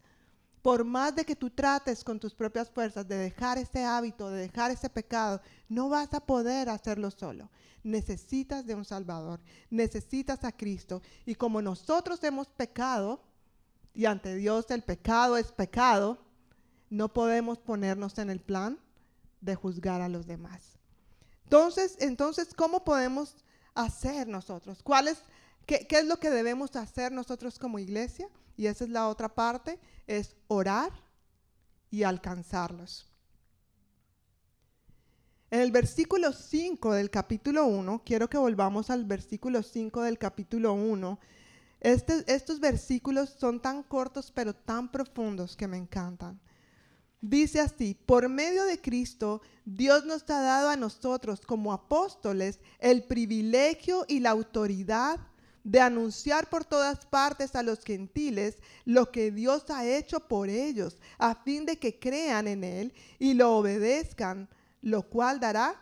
Speaker 1: por más de que tú trates con tus propias fuerzas de dejar ese hábito, de dejar ese pecado, no vas a poder hacerlo solo. Necesitas de un Salvador, necesitas a Cristo. Y como nosotros hemos pecado, y ante Dios el pecado es pecado, no podemos ponernos en el plan de juzgar a los demás. Entonces, entonces ¿cómo podemos hacer nosotros? ¿Cuál es ¿Qué, es lo que debemos hacer nosotros como iglesia? Y esa es la otra parte, es orar y alcanzarlos. En el versículo 5 del capítulo 1, quiero que volvamos al versículo 5 del capítulo 1. Este, estos versículos son tan cortos pero tan profundos que me encantan. Dice así, por medio de Cristo, Dios nos ha dado a nosotros como apóstoles el privilegio y la autoridad de anunciar por todas partes a los gentiles lo que Dios ha hecho por ellos, a fin de que crean en Él y lo obedezcan, lo cual dará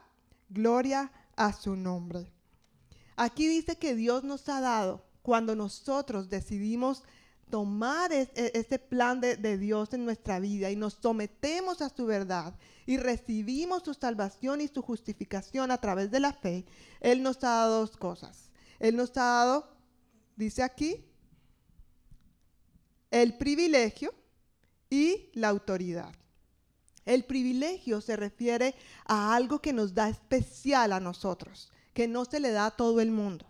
Speaker 1: gloria a su nombre. Aquí dice que Dios nos ha dado, cuando nosotros decidimos tomar ese plan de, de, Dios en nuestra vida y nos sometemos a su verdad y recibimos su salvación y su justificación a través de la fe, Él nos ha dado dos cosas. Él nos ha dado dice aquí, el privilegio y la autoridad. El privilegio se refiere a algo que nos da especial a nosotros, que no se le da a todo el mundo.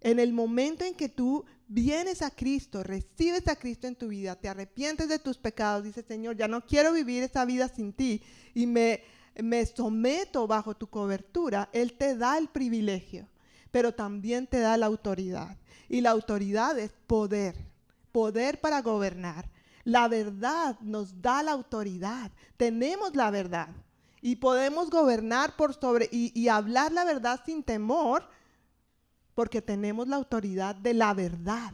Speaker 1: En el momento en que tú vienes a Cristo, recibes a Cristo en tu vida, te arrepientes de tus pecados, dices, Señor, ya no quiero vivir esa vida sin ti y me, me someto bajo tu cobertura, Él te da el privilegio, pero también te da la autoridad. Y la autoridad es poder, poder para gobernar. La verdad nos da la autoridad. Tenemos la verdad. Y podemos gobernar por sobre y, hablar la verdad sin temor porque tenemos la autoridad de la verdad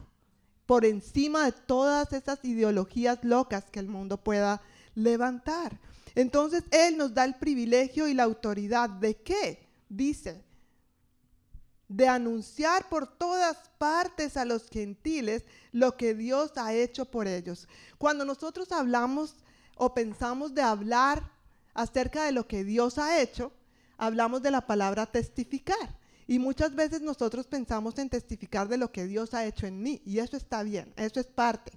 Speaker 1: por encima de todas esas ideologías locas que el mundo pueda levantar. Entonces Él nos da el privilegio y la autoridad de qué? Dice, de anunciar por todas partes a los gentiles lo que Dios ha hecho por ellos. Cuando nosotros hablamos o pensamos de hablar acerca de lo que Dios ha hecho, hablamos de la palabra testificar. Y muchas veces nosotros pensamos en testificar de lo que Dios ha hecho en mí. Y eso está bien, eso es parte.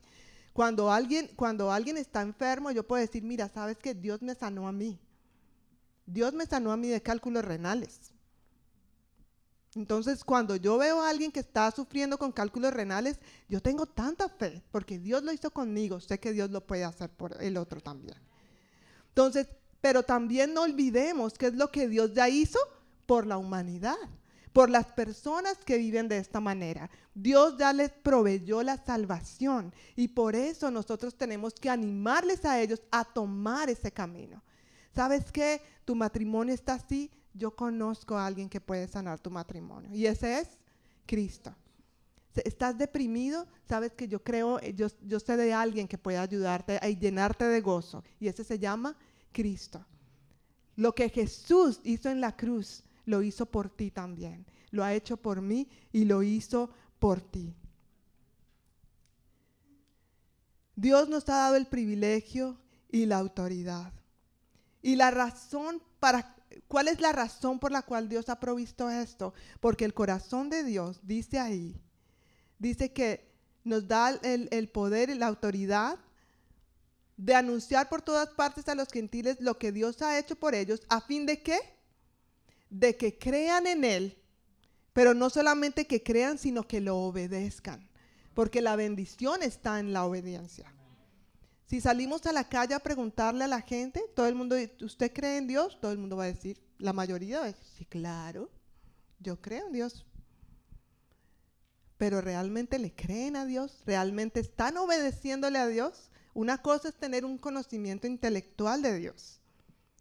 Speaker 1: Cuando alguien, cuando alguien está enfermo, yo puedo decir, mira, sabes que Dios me sanó a mí. Dios me sanó a mí de cálculos renales. Entonces, cuando yo veo a alguien que está sufriendo con cálculos renales, yo tengo tanta fe, porque Dios lo hizo conmigo, sé que Dios lo puede hacer por el otro también. Entonces, pero también no olvidemos qué es lo que Dios ya hizo por la humanidad, por las personas que viven de esta manera. Dios ya les proveyó la salvación y por eso nosotros tenemos que animarles a ellos a tomar ese camino. ¿Sabes qué? Tu matrimonio está así, yo conozco a alguien que puede sanar tu matrimonio. Y ese es Cristo. ¿Estás deprimido? Sabes que yo creo, eh, yo, yo sé de alguien que puede ayudarte a llenarte de gozo. Y ese se llama Cristo. Lo que Jesús hizo en la cruz, lo hizo por ti también. Lo ha hecho por mí y lo hizo por ti. Dios nos ha dado el privilegio y la autoridad. Y la razón para, ¿cuál es la razón por la cual Dios ha provisto esto? Porque el corazón de Dios dice ahí, dice que nos da el, poder y la autoridad de anunciar por todas partes a los gentiles lo que Dios ha hecho por ellos, a fin de qué? De que crean en Él, pero no solamente que crean, sino que lo obedezcan, porque la bendición está en la obediencia. Si salimos a la calle a preguntarle a la gente, todo el mundo, ¿usted cree en Dios? Todo el mundo va a decir, la mayoría va a decir, sí, claro, yo creo en Dios. Pero realmente le creen a Dios, realmente están obedeciéndole a Dios. Una cosa es tener un conocimiento intelectual de Dios.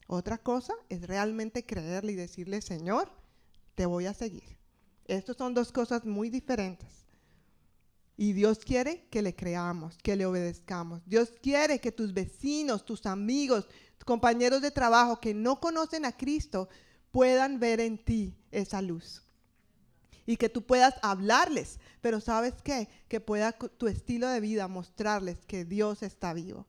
Speaker 1: Otra cosa es realmente creerle y decirle, Señor, te voy a seguir. Estas son dos cosas muy diferentes. Y Dios quiere que le creamos, que le obedezcamos. Dios quiere que tus vecinos, tus amigos, tus compañeros de trabajo que no conocen a Cristo puedan ver en ti esa luz. Y que tú puedas hablarles, pero sabes qué? Que pueda tu estilo de vida mostrarles que Dios está vivo.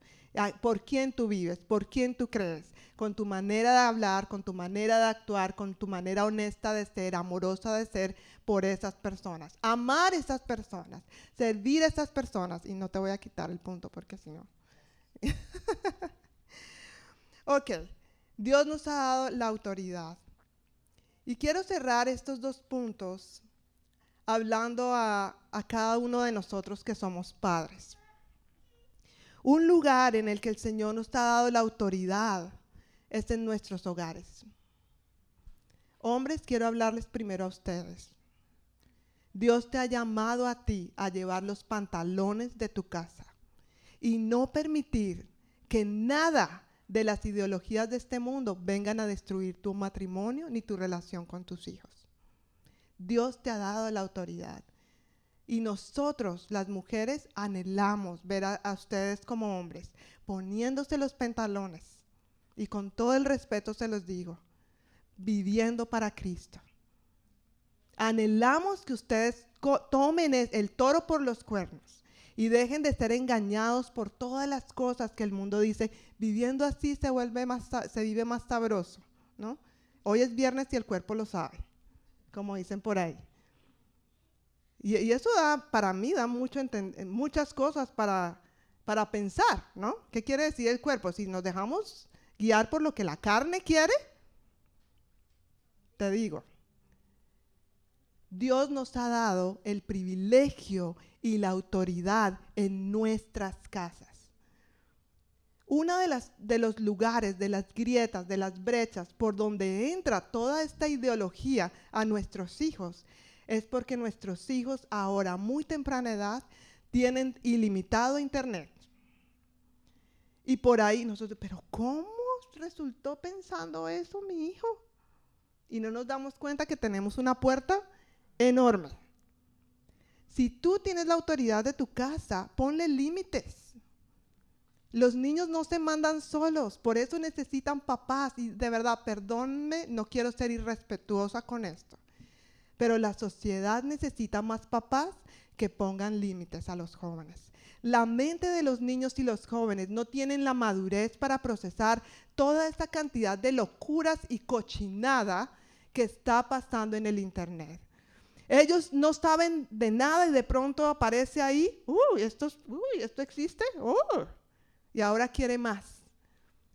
Speaker 1: Por quién tú vives, por quién tú crees, con tu manera de hablar, con tu manera de actuar, con tu manera honesta de ser, amorosa de ser por esas personas. Amar esas personas, servir a esas personas. Y no te voy a quitar el punto porque si no. ok, Dios nos ha dado la autoridad. Y quiero cerrar estos dos puntos hablando a, a cada uno de nosotros que somos padres. Un lugar en el que el Señor nos ha dado la autoridad es en nuestros hogares. Hombres, quiero hablarles primero a ustedes. Dios te ha llamado a ti a llevar los pantalones de tu casa y no permitir que nada de las ideologías de este mundo vengan a destruir tu matrimonio ni tu relación con tus hijos. Dios te ha dado la autoridad. Y nosotros, las mujeres, anhelamos ver a, a ustedes como hombres poniéndose los pantalones. Y con todo el respeto se los digo, viviendo para Cristo. Anhelamos que ustedes tomen el toro por los cuernos y dejen de ser engañados por todas las cosas que el mundo dice. Viviendo así se vuelve más, se vive más sabroso, ¿no? Hoy es viernes y el cuerpo lo sabe, como dicen por ahí. Y, y eso da, para mí, da mucho muchas cosas para, para pensar, ¿no? ¿Qué quiere decir el cuerpo? Si nos dejamos guiar por lo que la carne quiere, te digo, Dios nos ha dado el privilegio y la autoridad en nuestras casas. Uno de, de los lugares, de las grietas, de las brechas por donde entra toda esta ideología a nuestros hijos es porque nuestros hijos ahora muy temprana edad tienen ilimitado internet. Y por ahí nosotros, pero ¿cómo resultó pensando eso mi hijo? Y no nos damos cuenta que tenemos una puerta enorme. Si tú tienes la autoridad de tu casa, ponle límites. Los niños no se mandan solos, por eso necesitan papás. Y de verdad, perdónme, no quiero ser irrespetuosa con esto. Pero la sociedad necesita más papás que pongan límites a los jóvenes. La mente de los niños y los jóvenes no tienen la madurez para procesar toda esta cantidad de locuras y cochinada que está pasando en el Internet. Ellos no saben de nada y de pronto aparece ahí, uy, esto, es- uy, esto existe, oh, y ahora quiere más,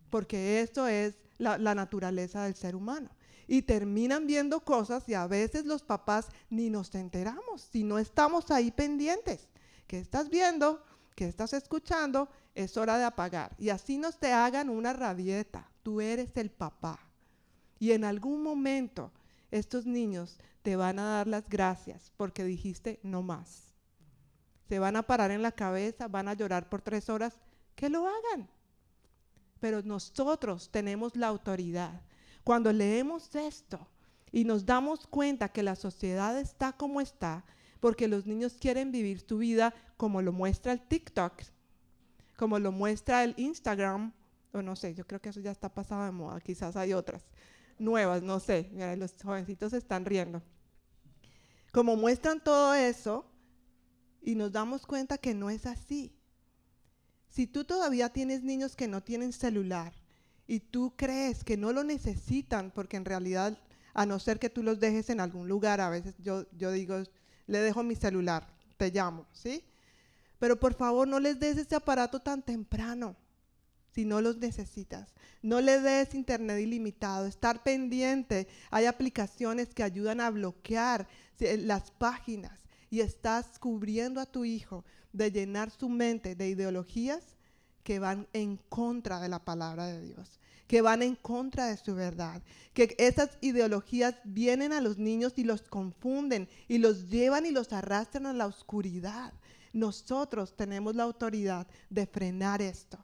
Speaker 1: porque esto es la naturaleza del ser humano. Y terminan viendo cosas y a veces los papás ni nos enteramos, si no estamos ahí pendientes. ¿Qué estás viendo? ¿Qué estás escuchando? Es hora de apagar. Y así nos te hagan una rabieta. Tú eres el papá. Y en algún momento estos niños te van a dar las gracias porque dijiste no más. Se van a parar en la cabeza, van a llorar por tres horas, que lo hagan. Pero nosotros tenemos la autoridad. Cuando leemos esto y nos damos cuenta que la sociedad está como está, porque los niños quieren vivir su vida como lo muestra el TikTok, como lo muestra el Instagram, o no sé, yo creo que eso ya está pasado de moda, quizás hay otras nuevas, no sé, mira, los jovencitos están riendo. Como muestran todo eso y nos damos cuenta que no es así. Si tú todavía tienes niños que no tienen celular y tú crees que no lo necesitan, porque en realidad, a no ser que tú los dejes en algún lugar, a veces yo, yo digo, le dejo mi celular, te llamo, ¿sí? Pero por favor no les des ese aparato tan temprano si no los necesitas. No le des internet ilimitado, estar pendiente. Hay aplicaciones que ayudan a bloquear las páginas y estás cubriendo a tu hijo de llenar su mente de ideologías que van en contra de la palabra de Dios, que van en contra de su verdad, que esas ideologías vienen a los niños y los confunden y los llevan y los arrastran a la oscuridad. Nosotros tenemos la autoridad de frenar esto.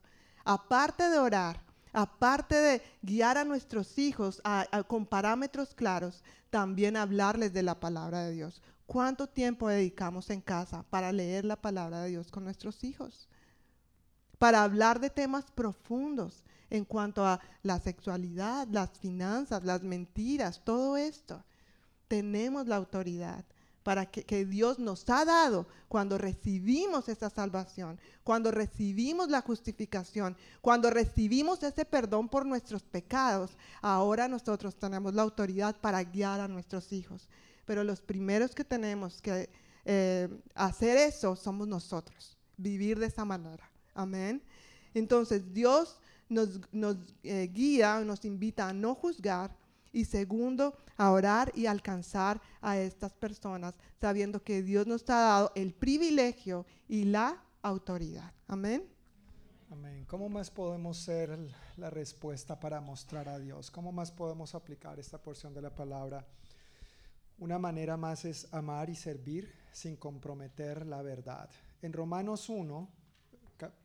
Speaker 1: Aparte de orar, aparte de guiar a nuestros hijos con parámetros claros, también hablarles de la palabra de Dios. ¿Cuánto tiempo dedicamos en casa para leer la palabra de Dios con nuestros hijos? Para hablar de temas profundos en cuanto a la sexualidad, las finanzas, las mentiras, todo esto. Tenemos la autoridad para que, Dios nos ha dado cuando recibimos esa salvación, cuando recibimos la justificación, cuando recibimos ese perdón por nuestros pecados. Ahora nosotros tenemos la autoridad para guiar a nuestros hijos pero los primeros que tenemos que eh, hacer eso somos nosotros, vivir de esa manera. Amén. Entonces Dios nos, nos eh, guía, nos invita a no juzgar y segundo, a orar y alcanzar a estas personas, sabiendo que Dios nos ha dado el privilegio y la autoridad. Amén.
Speaker 4: Amén. ¿Cómo más podemos ser la respuesta para mostrar a Dios? ¿Cómo más podemos aplicar esta porción de la palabra? Una manera más es amar y servir sin comprometer la verdad. En Romanos 1,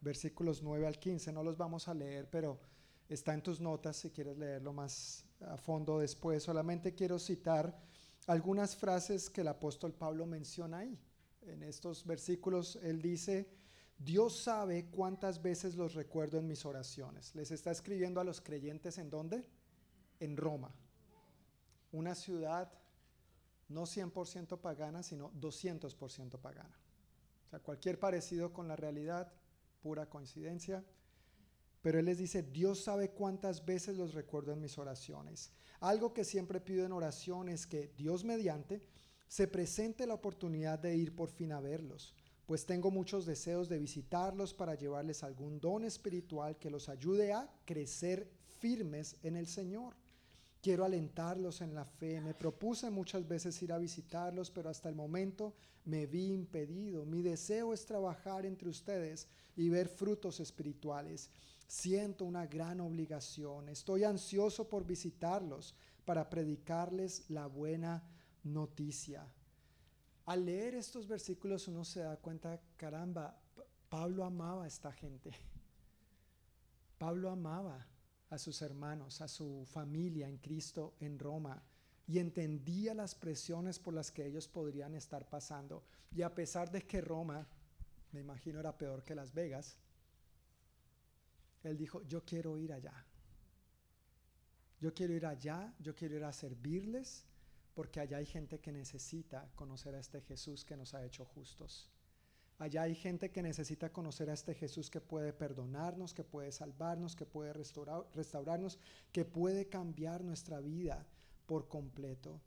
Speaker 4: versículos 9 al 15, no los vamos a leer, pero está en tus notas si quieres leerlo más a fondo después. Solamente quiero citar algunas frases que el apóstol Pablo menciona ahí. En estos versículos él dice, Dios sabe cuántas veces los recuerdo en mis oraciones. Les está escribiendo a los creyentes en dónde? En Roma, una ciudad no 100% pagana, sino 200% pagana. O sea, cualquier parecido con la realidad, pura coincidencia. Pero Él les dice, Dios sabe cuántas veces los recuerdo en mis oraciones. Algo que siempre pido en oración es que Dios mediante se presente la oportunidad de ir por fin a verlos, pues tengo muchos deseos de visitarlos para llevarles algún don espiritual que los ayude a crecer firmes en el Señor. Quiero alentarlos en la fe. Me propuse muchas veces ir a visitarlos, pero hasta el momento me vi impedido. Mi deseo es trabajar entre ustedes y ver frutos espirituales. Siento una gran obligación. Estoy ansioso por visitarlos para predicarles la buena noticia. Al leer estos versículos uno se da cuenta, caramba, Pablo amaba a esta gente. Pablo amaba a sus hermanos, a su familia en Cristo en Roma y entendía las presiones por las que ellos podrían estar pasando. Y a pesar de que Roma, me imagino, era peor que Las Vegas, él dijo, yo quiero ir allá. Yo quiero ir allá, yo quiero ir a servirles, porque allá hay gente que necesita conocer a este Jesús que nos ha hecho justos. Allá hay gente que necesita conocer a este Jesús que puede perdonarnos, que puede salvarnos, que puede restaurar, restaurarnos, que puede cambiar nuestra vida por completo.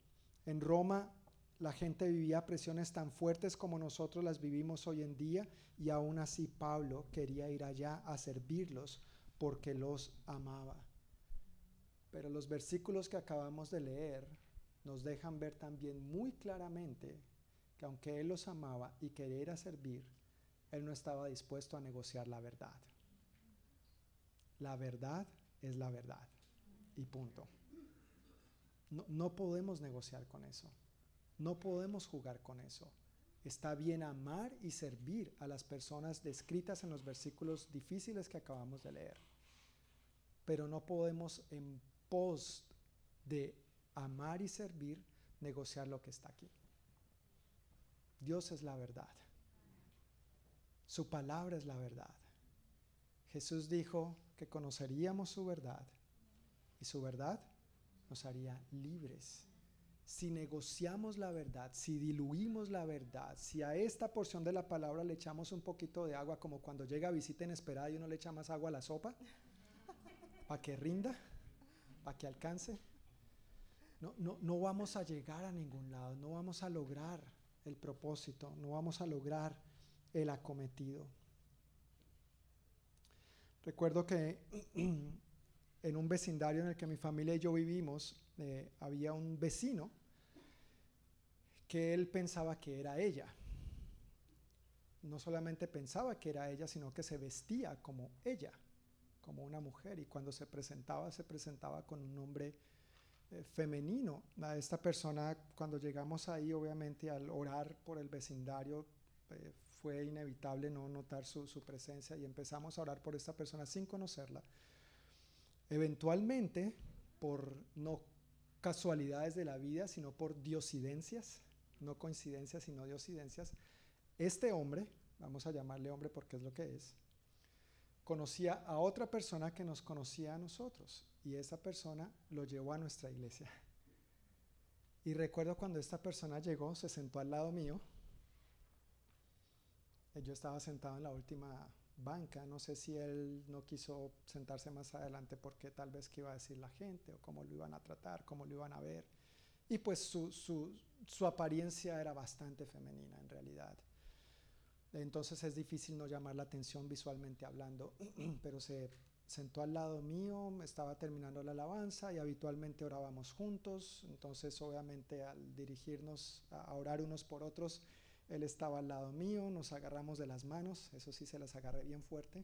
Speaker 4: En Roma la gente vivía presiones tan fuertes como nosotros las vivimos hoy en día y aún así Pablo quería ir allá a servirlos porque los amaba. Pero los versículos que acabamos de leer nos dejan ver también muy claramente que aunque Él los amaba y quería ir a servir, Él no estaba dispuesto a negociar la verdad. La verdad es la verdad. Y punto. No, no podemos negociar con eso. No podemos jugar con eso. Está bien amar y servir a las personas descritas en los versículos difíciles que acabamos de leer. Pero no podemos en pos de amar y servir negociar lo que está aquí. Dios es la verdad. Su palabra es la verdad. Jesús dijo que conoceríamos su verdad y su verdad nos haría libres. Si negociamos la verdad, si diluimos la verdad, si a esta porción de la palabra le echamos un poquito de agua, como cuando llega visita inesperada y uno le echa más agua a la sopa, para que rinda, para que alcance, no, no, no vamos a llegar a ningún lado, no vamos a lograr el propósito, no vamos a lograr el acometido. Recuerdo que en un vecindario en el que mi familia y yo vivimos, eh, había un vecino que él pensaba que era ella. No solamente pensaba que era ella, sino que se vestía como ella, como una mujer. Y cuando se presentaba, se presentaba con un nombre eh, femenino. A esta persona, cuando llegamos ahí, obviamente al orar por el vecindario, eh, fue inevitable no notar su, su, presencia y empezamos a orar por esta persona sin conocerla. Eventualmente, por no casualidades de la vida, sino por diosidencias, no coincidencias, sino diosidencias, este hombre, vamos a llamarle hombre porque es lo que es, conocía a otra persona que nos conocía a nosotros y esa persona lo llevó a nuestra iglesia. Y recuerdo cuando esta persona llegó, se sentó al lado mío. Yo estaba sentado en la última banca. No sé si él no quiso sentarse más adelante porque tal vez qué iba a decir la gente o cómo lo iban a tratar, cómo lo iban a ver. Y pues su, su, su apariencia era bastante femenina en realidad. Entonces es difícil no llamar la atención visualmente hablando, pero se sentó al lado mío, estaba terminando la alabanza y habitualmente orábamos juntos, entonces obviamente al dirigirnos a orar unos por otros, él estaba al lado mío, nos agarramos de las manos, eso sí se las agarré bien fuerte.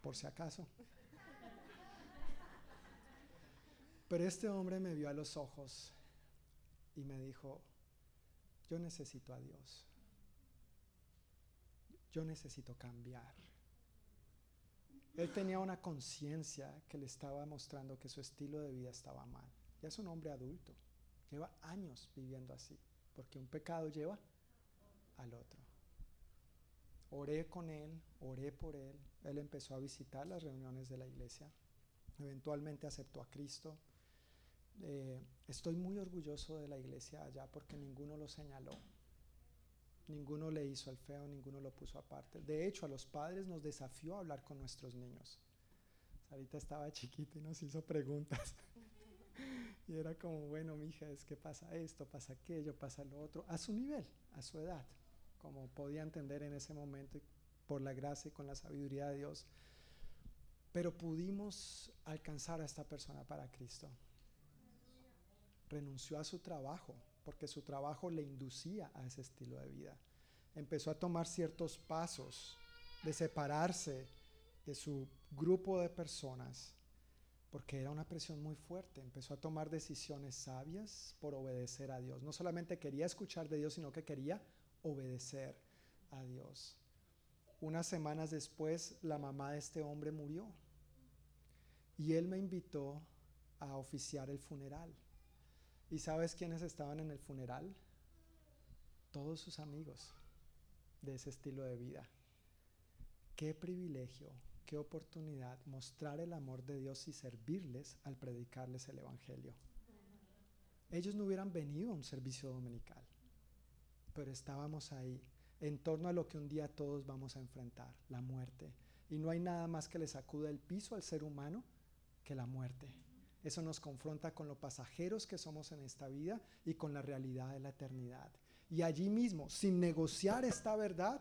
Speaker 4: Por si acaso. Pero este hombre me vio a los ojos y me dijo, yo necesito a Dios. Yo necesito cambiar. Él tenía una conciencia que le estaba mostrando que su estilo de vida estaba mal es un hombre adulto, lleva años viviendo así, porque un pecado lleva al otro. Oré con él, oré por él, él empezó a visitar las reuniones de la iglesia, eventualmente aceptó a Cristo. Eh, estoy muy orgulloso de la iglesia allá porque ninguno lo señaló, ninguno le hizo el feo, ninguno lo puso aparte. De hecho, a los padres nos desafió a hablar con nuestros niños. Ahorita estaba chiquito y nos hizo preguntas. Y era como, bueno, mija, es que pasa esto, pasa aquello, pasa lo otro, a su nivel, a su edad, como podía entender en ese momento, por la gracia y con la sabiduría de Dios. Pero pudimos alcanzar a esta persona para Cristo. Renunció a su trabajo, porque su trabajo le inducía a ese estilo de vida. Empezó a tomar ciertos pasos de separarse de su grupo de personas porque era una presión muy fuerte. Empezó a tomar decisiones sabias por obedecer a Dios. No solamente quería escuchar de Dios, sino que quería obedecer a Dios. Unas semanas después, la mamá de este hombre murió. Y él me invitó a oficiar el funeral. ¿Y sabes quiénes estaban en el funeral? Todos sus amigos de ese estilo de vida. Qué privilegio qué oportunidad mostrar el amor de Dios y servirles al predicarles el Evangelio. Ellos no hubieran venido a un servicio dominical, pero estábamos ahí en torno a lo que un día todos vamos a enfrentar, la muerte. Y no hay nada más que le sacuda el piso al ser humano que la muerte. Eso nos confronta con lo pasajeros que somos en esta vida y con la realidad de la eternidad. Y allí mismo, sin negociar esta verdad,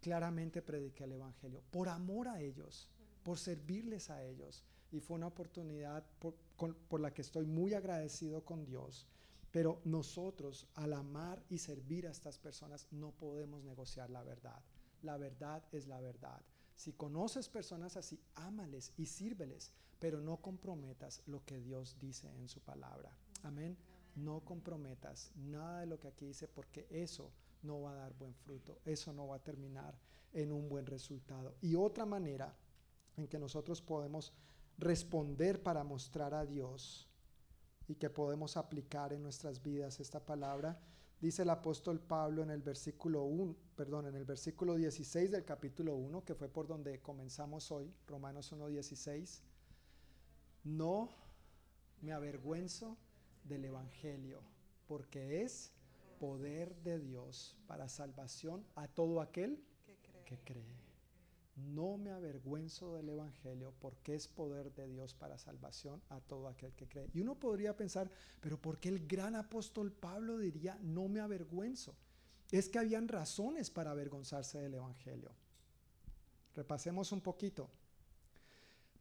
Speaker 4: claramente prediqué el Evangelio, por amor a ellos, por servirles a ellos. Y fue una oportunidad por, la que estoy muy agradecido con Dios. Pero nosotros, al amar y servir a estas personas, no podemos negociar la verdad. La verdad es la verdad. Si conoces personas así, ámales y sírveles, pero no comprometas lo que Dios dice en su palabra. Amén. No comprometas nada de lo que aquí dice, porque eso no va a dar buen fruto, eso no va a terminar en un buen resultado. Y otra manera en que nosotros podemos responder para mostrar a Dios y que podemos aplicar en nuestras vidas esta palabra. Dice el apóstol Pablo en el versículo 1, perdón, en el versículo 16 del capítulo 1, que fue por donde comenzamos hoy, Romanos 1:16. No me avergüenzo del evangelio, porque es poder de Dios para salvación a todo aquel que cree. No me avergüenzo del Evangelio porque es poder de Dios para salvación a todo aquel que cree. Y uno podría pensar, pero ¿por qué el gran apóstol Pablo diría, no me avergüenzo? Es que habían razones para avergonzarse del Evangelio. Repasemos un poquito.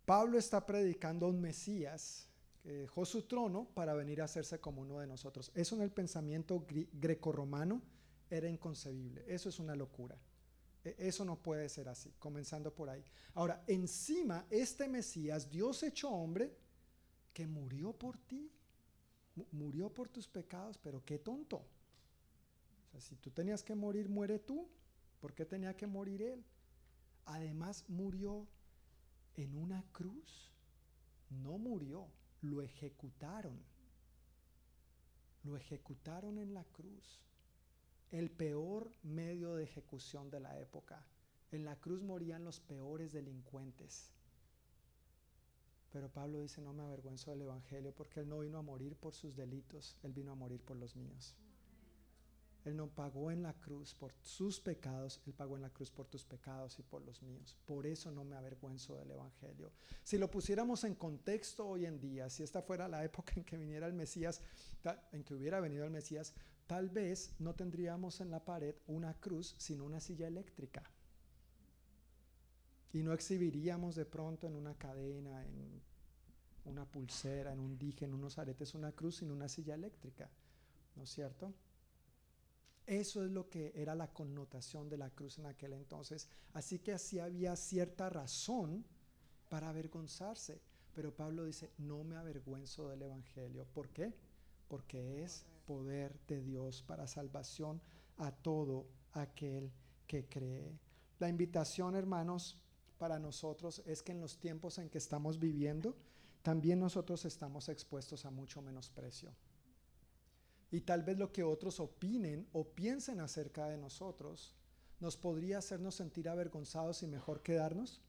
Speaker 4: Pablo está predicando a un Mesías dejó su trono para venir a hacerse como uno de nosotros. Eso en el pensamiento grecorromano era inconcebible. Eso es una locura. E, eso no puede ser así, comenzando por ahí. Ahora, encima, este Mesías, Dios hecho hombre, que murió por ti, murió por tus pecados, pero qué tonto. Si tú tenías que morir, muere tú. ¿Por qué tenía que morir él? Además, murió en una cruz. No murió, lo ejecutaron. Lo ejecutaron en la cruz el peor medio de ejecución de la época. En la cruz morían los peores delincuentes. Pero Pablo dice, no me avergüenzo del Evangelio porque Él no vino a morir por sus delitos, Él vino a morir por los míos. Él no pagó en la cruz por sus pecados, Él pagó en la cruz por tus pecados y por los míos. Por eso no me avergüenzo del Evangelio. Si lo pusiéramos en contexto hoy en día, si esta fuera la época en que viniera el Mesías, en que hubiera venido el Mesías, tal vez no tendríamos en la pared una cruz, sino una silla eléctrica. Y no exhibiríamos de pronto en una cadena, en una pulsera, en un dije, en unos aretes, una cruz, sino una silla eléctrica. ¿No es cierto? Eso es lo que era la connotación de la cruz en aquel entonces. Así que así había cierta razón para avergonzarse. Pero Pablo dice, no me avergüenzo del Evangelio. ¿Por qué? Porque es poder de Dios para salvación a todo aquel que cree. La invitación, hermanos, para nosotros es que en los tiempos en que estamos viviendo, también nosotros estamos expuestos a mucho menosprecio. Y tal vez lo que otros opinen o piensen acerca de nosotros nos podría hacernos sentir avergonzados y mejor quedarnos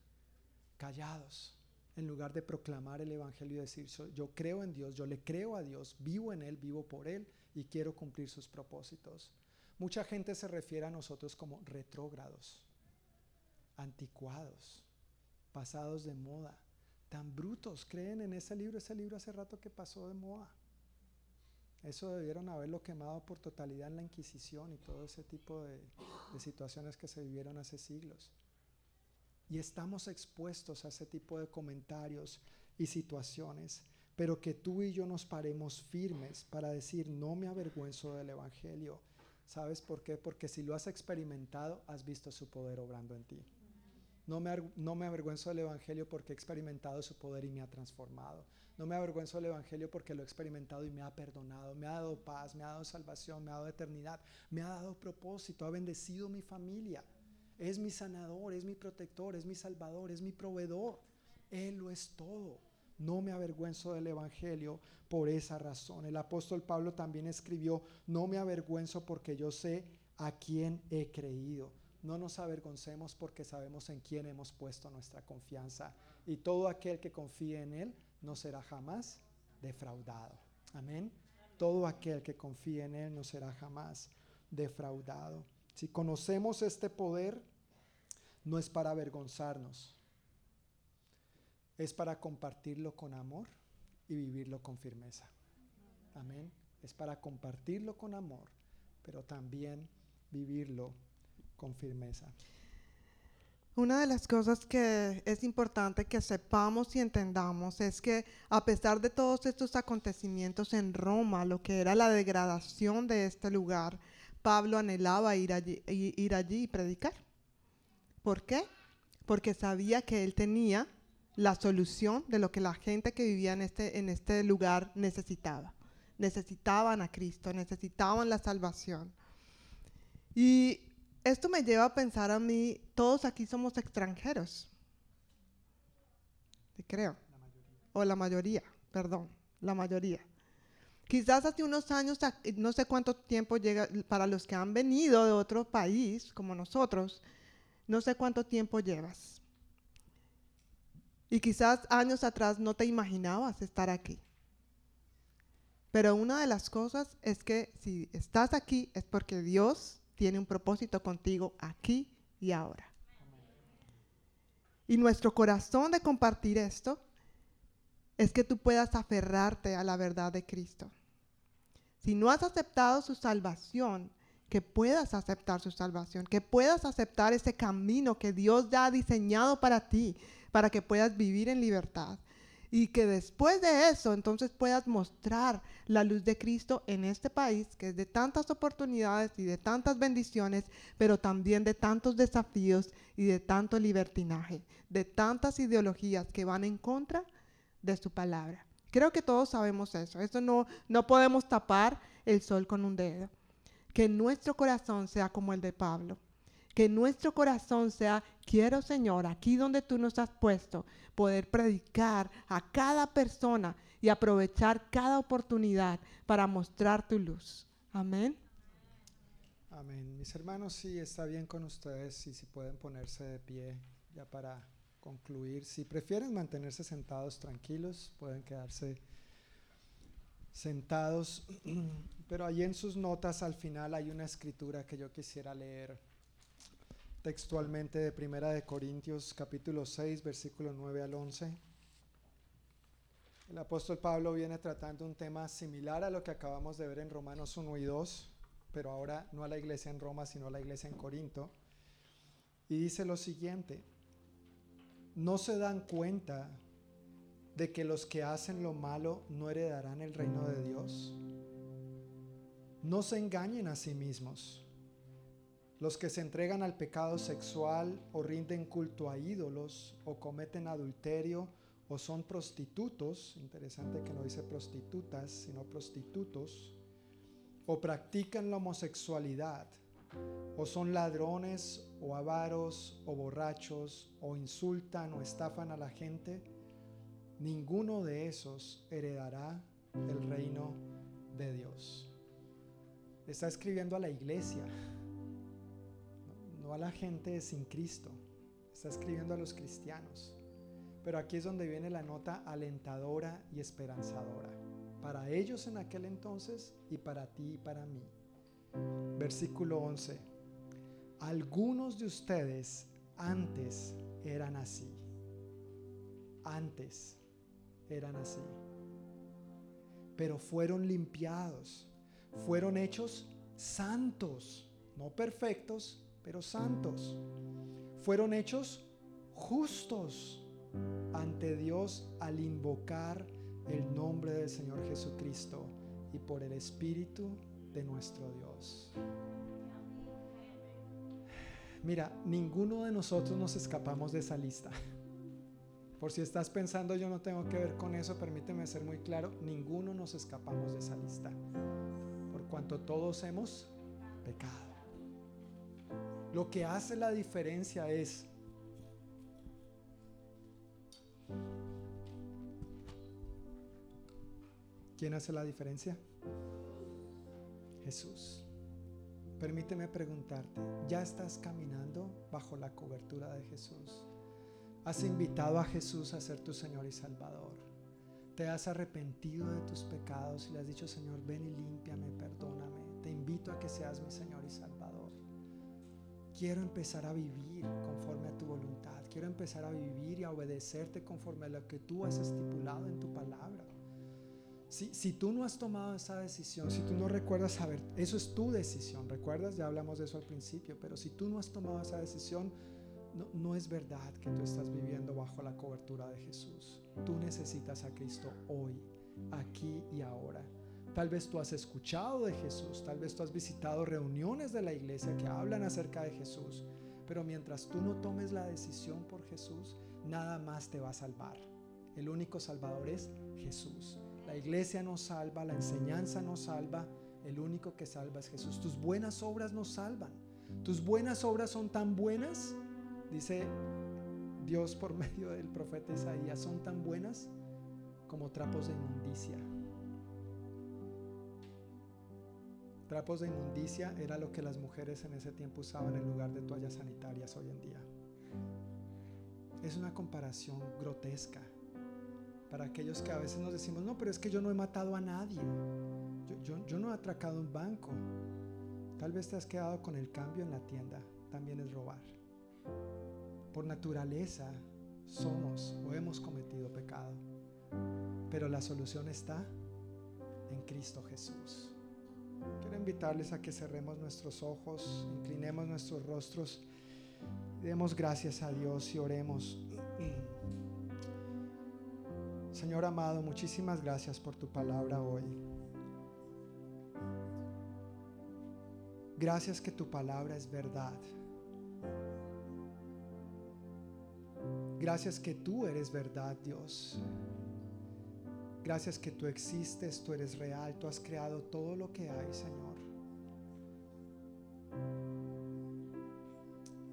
Speaker 4: callados en lugar de proclamar el Evangelio y decir, yo creo en Dios, yo le creo a Dios, vivo en Él, vivo por Él y quiero cumplir sus propósitos. Mucha gente se refiere a nosotros como retrógrados, anticuados, pasados de moda, tan brutos. Creen en ese libro, ese libro hace rato que pasó de moda. Eso debieron haberlo quemado por totalidad en la Inquisición y todo ese tipo de, situaciones que se vivieron hace siglos. Y estamos expuestos a ese tipo de comentarios y situaciones, pero que tú y yo nos paremos firmes para decir, no me avergüenzo del Evangelio. ¿Sabes por qué? Porque si lo has experimentado, has visto su poder obrando en ti. No me, no me avergüenzo del Evangelio porque he experimentado su poder y me ha transformado. No me avergüenzo del Evangelio porque lo he experimentado y me ha perdonado, me ha dado paz, me ha dado salvación, me ha dado eternidad, me ha dado propósito, ha bendecido mi familia. Es mi sanador, es mi protector, es mi salvador, es mi proveedor. Él lo es todo. No me avergüenzo del Evangelio por esa razón. El apóstol Pablo también escribió, no me avergüenzo porque yo sé a quién he creído. No nos avergoncemos porque sabemos en quién hemos puesto nuestra confianza. Y todo aquel que confíe en Él no será jamás defraudado. Amén. Todo aquel que confíe en Él no será jamás defraudado. Si conocemos este poder, no es para avergonzarnos, es para compartirlo con amor y vivirlo con firmeza. Amén. Es para compartirlo con amor, pero también vivirlo con firmeza.
Speaker 1: Una de las cosas que es importante que sepamos y entendamos es que a pesar de todos estos acontecimientos en Roma, lo que era la degradación de este lugar, Pablo anhelaba ir allí, ir allí y predicar. ¿Por qué? Porque sabía que él tenía la solución de lo que la gente que vivía en este, en este lugar necesitaba. Necesitaban a Cristo, necesitaban la salvación. Y esto me lleva a pensar a mí, todos aquí somos extranjeros. creo. o la mayoría, perdón, la mayoría. Quizás hace unos años, no sé cuánto tiempo llega, para los que han venido de otro país, como nosotros, no sé cuánto tiempo llevas. Y quizás años atrás no te imaginabas estar aquí. Pero una de las cosas es que si estás aquí es porque Dios tiene un propósito contigo aquí y ahora. Y nuestro corazón de compartir esto es que tú puedas aferrarte a la verdad de Cristo. Si no has aceptado su salvación, que puedas aceptar su salvación, que puedas aceptar ese camino que Dios ya ha diseñado para ti, para que puedas vivir en libertad. Y que después de eso entonces puedas mostrar la luz de Cristo en este país, que es de tantas oportunidades y de tantas bendiciones, pero también de tantos desafíos y de tanto libertinaje, de tantas ideologías que van en contra de su palabra. Creo que todos sabemos eso. Eso no, no podemos tapar el sol con un dedo. Que nuestro corazón sea como el de Pablo. Que nuestro corazón sea, quiero Señor, aquí donde tú nos has puesto, poder predicar a cada persona y aprovechar cada oportunidad para mostrar tu luz. Amén.
Speaker 4: Amén. Mis hermanos, si está bien con ustedes y si pueden ponerse de pie ya para concluir. Si prefieren mantenerse sentados tranquilos, pueden quedarse sentados. Pero allí en sus notas al final hay una escritura que yo quisiera leer textualmente de Primera de Corintios capítulo 6 versículo 9 al 11. El apóstol Pablo viene tratando un tema similar a lo que acabamos de ver en Romanos 1 y 2, pero ahora no a la iglesia en Roma, sino a la iglesia en Corinto. Y dice lo siguiente, no se dan cuenta de que los que hacen lo malo no heredarán el reino de Dios. No se engañen a sí mismos. Los que se entregan al pecado sexual o rinden culto a ídolos o cometen adulterio o son prostitutos, interesante que no dice prostitutas, sino prostitutos, o practican la homosexualidad, o son ladrones o avaros o borrachos, o insultan o estafan a la gente, ninguno de esos heredará el reino de Dios. Está escribiendo a la iglesia, a la gente sin Cristo, está escribiendo a los cristianos. Pero aquí es donde viene la nota alentadora y esperanzadora. Para ellos en aquel entonces y para ti y para mí. Versículo 11. Algunos de ustedes antes eran así. Antes eran así. Pero fueron limpiados. Fueron hechos santos. No perfectos, pero santos. Fueron hechos justos ante Dios al invocar el nombre del Señor Jesucristo y por el Espíritu de nuestro Dios. Mira, ninguno de nosotros nos escapamos de esa lista. Por si estás pensando yo no tengo que ver con eso, permíteme ser muy claro, ninguno nos escapamos de esa lista. Por cuanto todos hemos pecado. Lo que hace la diferencia es ¿Quién hace la diferencia? Jesús. Permíteme preguntarte, ¿ya estás caminando bajo la cobertura de Jesús? ¿Has invitado a Jesús a ser tu Señor y Salvador? ¿Te has arrepentido de tus pecados y le has dicho, Señor, ven y límpiame, perdóname? Te invito a que seas mi Señor y Salvador. Quiero empezar a vivir conforme a tu voluntad. Quiero empezar a vivir y a obedecerte conforme a lo que tú has estipulado en tu palabra. Si, si, tú no has tomado esa decisión, si tú no recuerdas saber, eso es tu decisión, ¿recuerdas? Ya hablamos de eso al principio, pero si tú no has tomado esa decisión, no, no es verdad que tú estás viviendo bajo la cobertura de Jesús. Tú necesitas a Cristo hoy, aquí y ahora. Tal vez tú has escuchado de Jesús, tal vez tú has visitado reuniones de la iglesia que hablan acerca de Jesús, pero mientras tú no tomes la decisión por Jesús, nada más te va a salvar. El único salvador es Jesús. La iglesia nos salva, la enseñanza nos salva, el único que salva es Jesús. Tus buenas obras nos salvan. Tus buenas obras son tan buenas, dice Dios por medio del profeta Isaías, son tan buenas como trapos de inmundicia. Trapos de inmundicia era lo que las mujeres en ese tiempo usaban en lugar de toallas sanitarias hoy en día. Es una comparación grotesca para aquellos que a veces nos decimos, no, pero es que yo no he matado a nadie. Yo, no he atracado un banco. Tal vez te has quedado con el cambio en la tienda. También es robar. Por naturaleza somos o hemos cometido pecado. Pero la solución está en Cristo Jesús. Quiero invitarles a que cerremos nuestros ojos, inclinemos nuestros rostros, demos gracias a Dios y oremos. Señor amado, muchísimas gracias por tu palabra hoy. Gracias que tu palabra es verdad. Gracias que tú eres verdad, Dios. Gracias que tú existes, tú eres real, tú has creado todo lo que hay, Señor.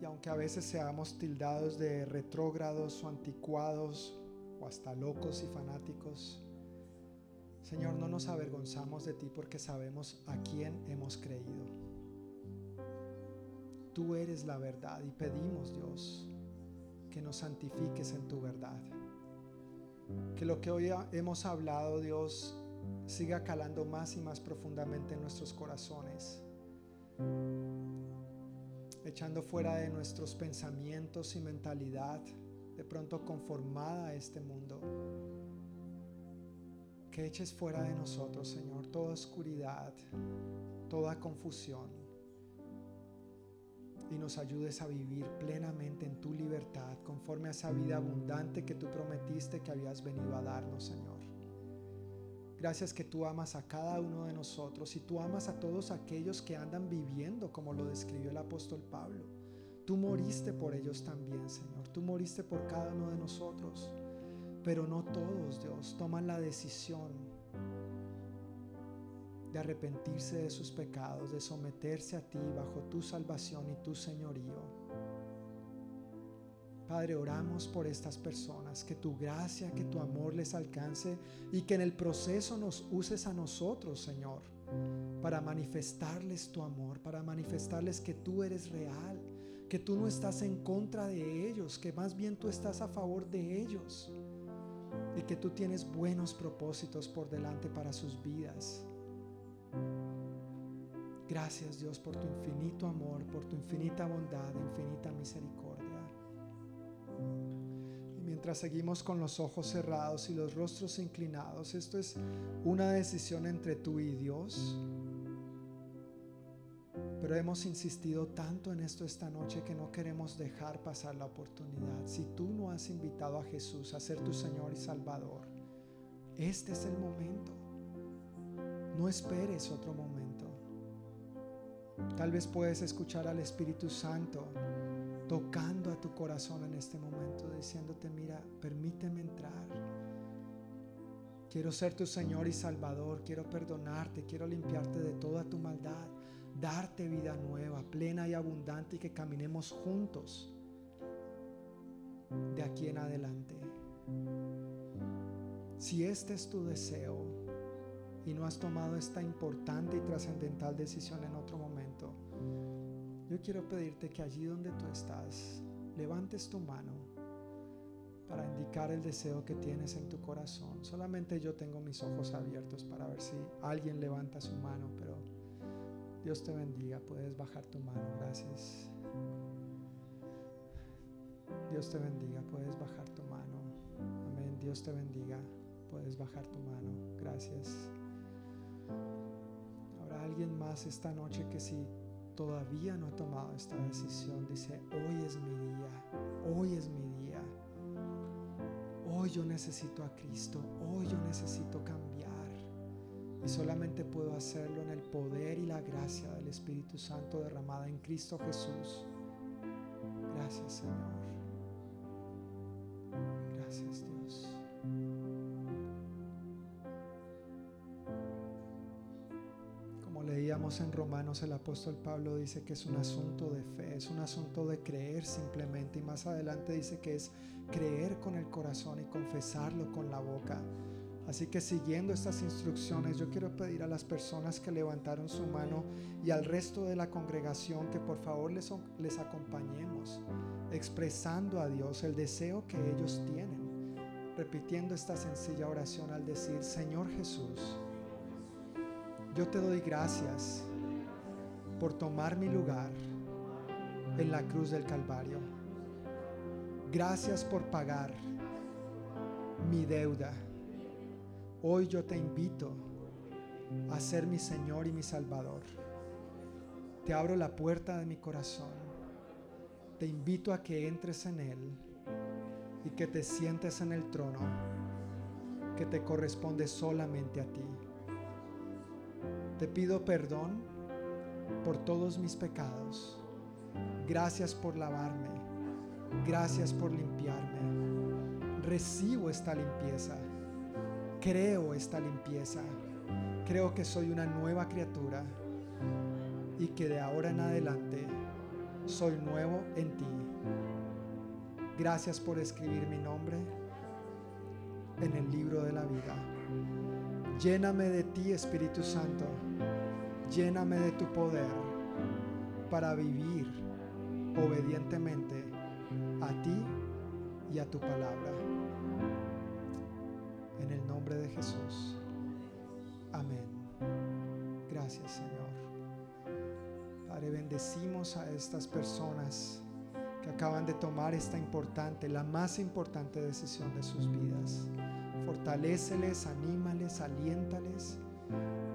Speaker 4: Y aunque a veces seamos tildados de retrógrados o anticuados o hasta locos y fanáticos, Señor, no nos avergonzamos de ti porque sabemos a quién hemos creído. Tú eres la verdad y pedimos, Dios, que nos santifiques en tu verdad. Que lo que hoy hemos hablado, Dios, siga calando más y más profundamente en nuestros corazones. Echando fuera de nuestros pensamientos y mentalidad, de pronto conformada a este mundo. Que eches fuera de nosotros, Señor, toda oscuridad, toda confusión y nos ayudes a vivir plenamente en tu libertad, conforme a esa vida abundante que tú prometiste que habías venido a darnos, Señor. Gracias que tú amas a cada uno de nosotros y tú amas a todos aquellos que andan viviendo como lo describió el apóstol Pablo. Tú moriste por ellos también, Señor. Tú moriste por cada uno de nosotros. Pero no todos, Dios, toman la decisión de arrepentirse de sus pecados, de someterse a ti bajo tu salvación y tu señorío. Padre, oramos por estas personas, que tu gracia, que tu amor les alcance y que en el proceso nos uses a nosotros, Señor, para manifestarles tu amor, para manifestarles que tú eres real, que tú no estás en contra de ellos, que más bien tú estás a favor de ellos y que tú tienes buenos propósitos por delante para sus vidas. Gracias Dios por tu infinito amor, por tu infinita bondad, infinita misericordia. Y mientras seguimos con los ojos cerrados y los rostros inclinados, esto es una decisión entre tú y Dios. Pero hemos insistido tanto en esto esta noche que no queremos dejar pasar la oportunidad. Si tú no has invitado a Jesús a ser tu Señor y Salvador, este es el momento. No esperes otro momento. Tal vez puedes escuchar al Espíritu Santo tocando a tu corazón en este momento, diciéndote, mira, permíteme entrar. Quiero ser tu Señor y Salvador, quiero perdonarte, quiero limpiarte de toda tu maldad, darte vida nueva, plena y abundante y que caminemos juntos de aquí en adelante. Si este es tu deseo, y no has tomado esta importante y trascendental decisión en otro momento, yo quiero pedirte que allí donde tú estás, levantes tu mano para indicar el deseo que tienes en tu corazón. Solamente yo tengo mis ojos abiertos para ver si alguien levanta su mano, pero Dios te bendiga, puedes bajar tu mano, gracias. Dios te bendiga, puedes bajar tu mano. Amén, Dios te bendiga, puedes bajar tu mano, gracias alguien más esta noche que si todavía no ha tomado esta decisión, dice, hoy es mi día, hoy es mi día, hoy yo necesito a Cristo, hoy yo necesito cambiar. Y solamente puedo hacerlo en el poder y la gracia del Espíritu Santo derramada en Cristo Jesús. Gracias Señor. Gracias Dios. En Romanos, el apóstol Pablo dice que es un asunto de fe, es un asunto de creer simplemente. Y más adelante dice que es creer con el corazón y confesarlo con la boca. Así que siguiendo estas instrucciones, yo quiero pedir a las personas que levantaron su mano y al resto de la congregación que por favor les, les acompañemos, expresando a Dios el deseo que ellos tienen, repitiendo esta sencilla oración al decir, Señor Jesús, yo te doy gracias por tomar mi lugar en la cruz del Calvario. Gracias por pagar mi deuda Hoy yo te invito a ser mi Señor y mi Salvador. Te abro la puerta de mi corazón. Te invito a que entres en Él y que te sientes en el trono que te corresponde solamente a ti. Te pido perdón por todos mis pecados. Gracias por lavarme. Gracias por limpiarme. Recibo esta limpieza creo esta limpieza. Creo que soy una nueva criatura y que de ahora en adelante soy nuevo en ti. Gracias por escribir mi nombre en el libro de la vida. Lléname de ti, Espíritu Santo. Lléname de tu poder para vivir obedientemente a ti y a tu palabra de Jesús. Amén. Gracias Señor. Padre, bendecimos a estas personas que acaban de tomar esta importante, la más importante decisión de sus vidas. Fortaléceles, anímales, aliéntales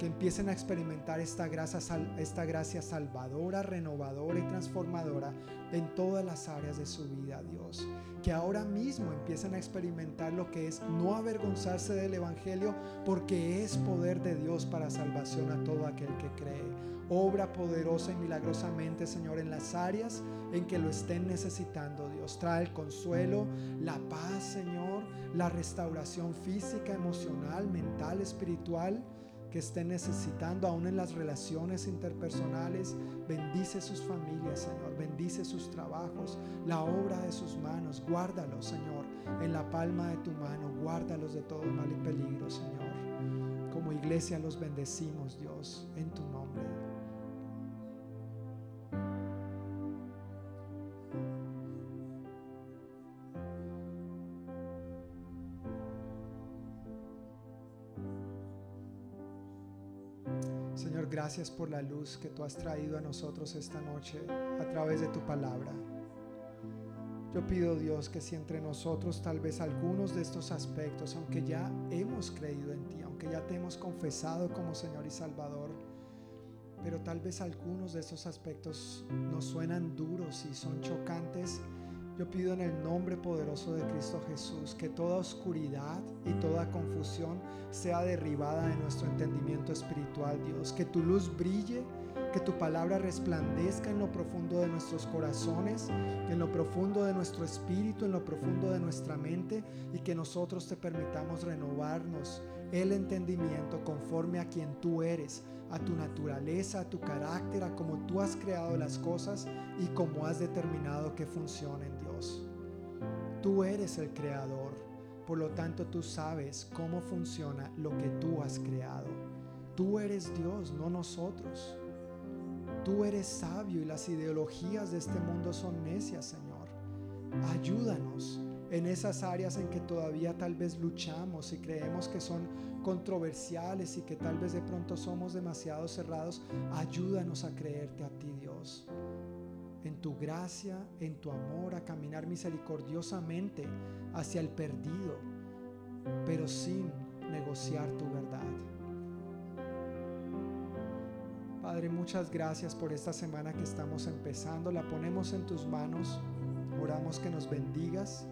Speaker 4: que empiecen a experimentar esta gracia, salvadora, renovadora y transformadora en todas las áreas de su vida, Dios. Que ahora mismo empiecen a experimentar lo que es no avergonzarse del Evangelio porque es poder de Dios para salvación a todo aquel que cree. Obra poderosa y milagrosamente, Señor, en las áreas en que lo estén necesitando, Dios. Trae el consuelo, la paz, Señor, la restauración física, emocional, mental, espiritual que estén necesitando, aún en las relaciones interpersonales. Bendice sus familias, Señor. Bendice sus trabajos, la obra de sus manos. Guárdalos, Señor, en la palma de tu mano. Guárdalos de todo mal y peligro, Señor. Como iglesia los bendecimos, Dios, en tu nombre. Gracias por la luz que tú has traído a nosotros esta noche a través de tu palabra. Yo pido Dios que si entre nosotros tal vez algunos de estos aspectos, aunque ya hemos creído en ti, aunque ya te hemos confesado como Señor y Salvador, pero tal vez algunos de estos aspectos nos suenan duros y son chocantes, yo pido en el nombre poderoso de Cristo Jesús que toda oscuridad y toda confusión sea derribada de nuestro entendimiento espiritual, Dios. Que tu luz brille, que tu palabra resplandezca en lo profundo de nuestros corazones, en lo profundo de nuestro espíritu, en lo profundo de nuestra mente y que nosotros te permitamos renovarnos el entendimiento conforme a quien tú eres a tu naturaleza, a tu carácter, a cómo tú has creado las cosas y cómo has determinado que funcionen. Tú eres el creador, por lo tanto tú sabes cómo funciona lo que tú has creado. Tú eres Dios, no nosotros. Tú eres sabio y las ideologías de este mundo son necias, Señor. Ayúdanos en esas áreas en que todavía tal vez luchamos y creemos que son controversiales y que tal vez de pronto somos demasiado cerrados, ayúdanos a creerte a ti, Dios. En tu gracia, en tu amor, a caminar misericordiosamente hacia el perdido, pero sin negociar tu verdad. Padre, muchas gracias por esta semana que estamos empezando. La ponemos en tus manos. Oramos que nos bendigas,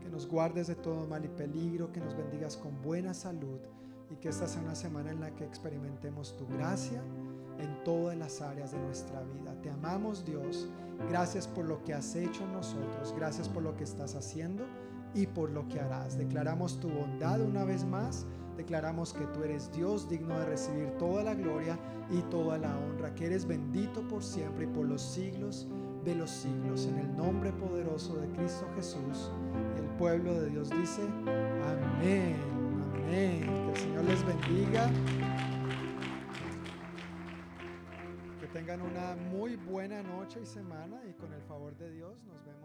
Speaker 4: que nos guardes de todo mal y peligro, que nos bendigas con buena salud y que esta sea una semana en la que experimentemos tu gracia en todas las áreas de nuestra vida. Te amamos Dios. Gracias por lo que has hecho nosotros. Gracias por lo que estás haciendo y por lo que harás. Declaramos tu bondad una vez más. Declaramos que tú eres Dios digno de recibir toda la gloria y toda la honra. Que eres bendito por siempre y por los siglos de los siglos. En el nombre poderoso de Cristo Jesús. el pueblo de Dios dice, amén. Amén. Que el Señor les bendiga. Tengan una muy buena noche y semana y con el favor de Dios nos vemos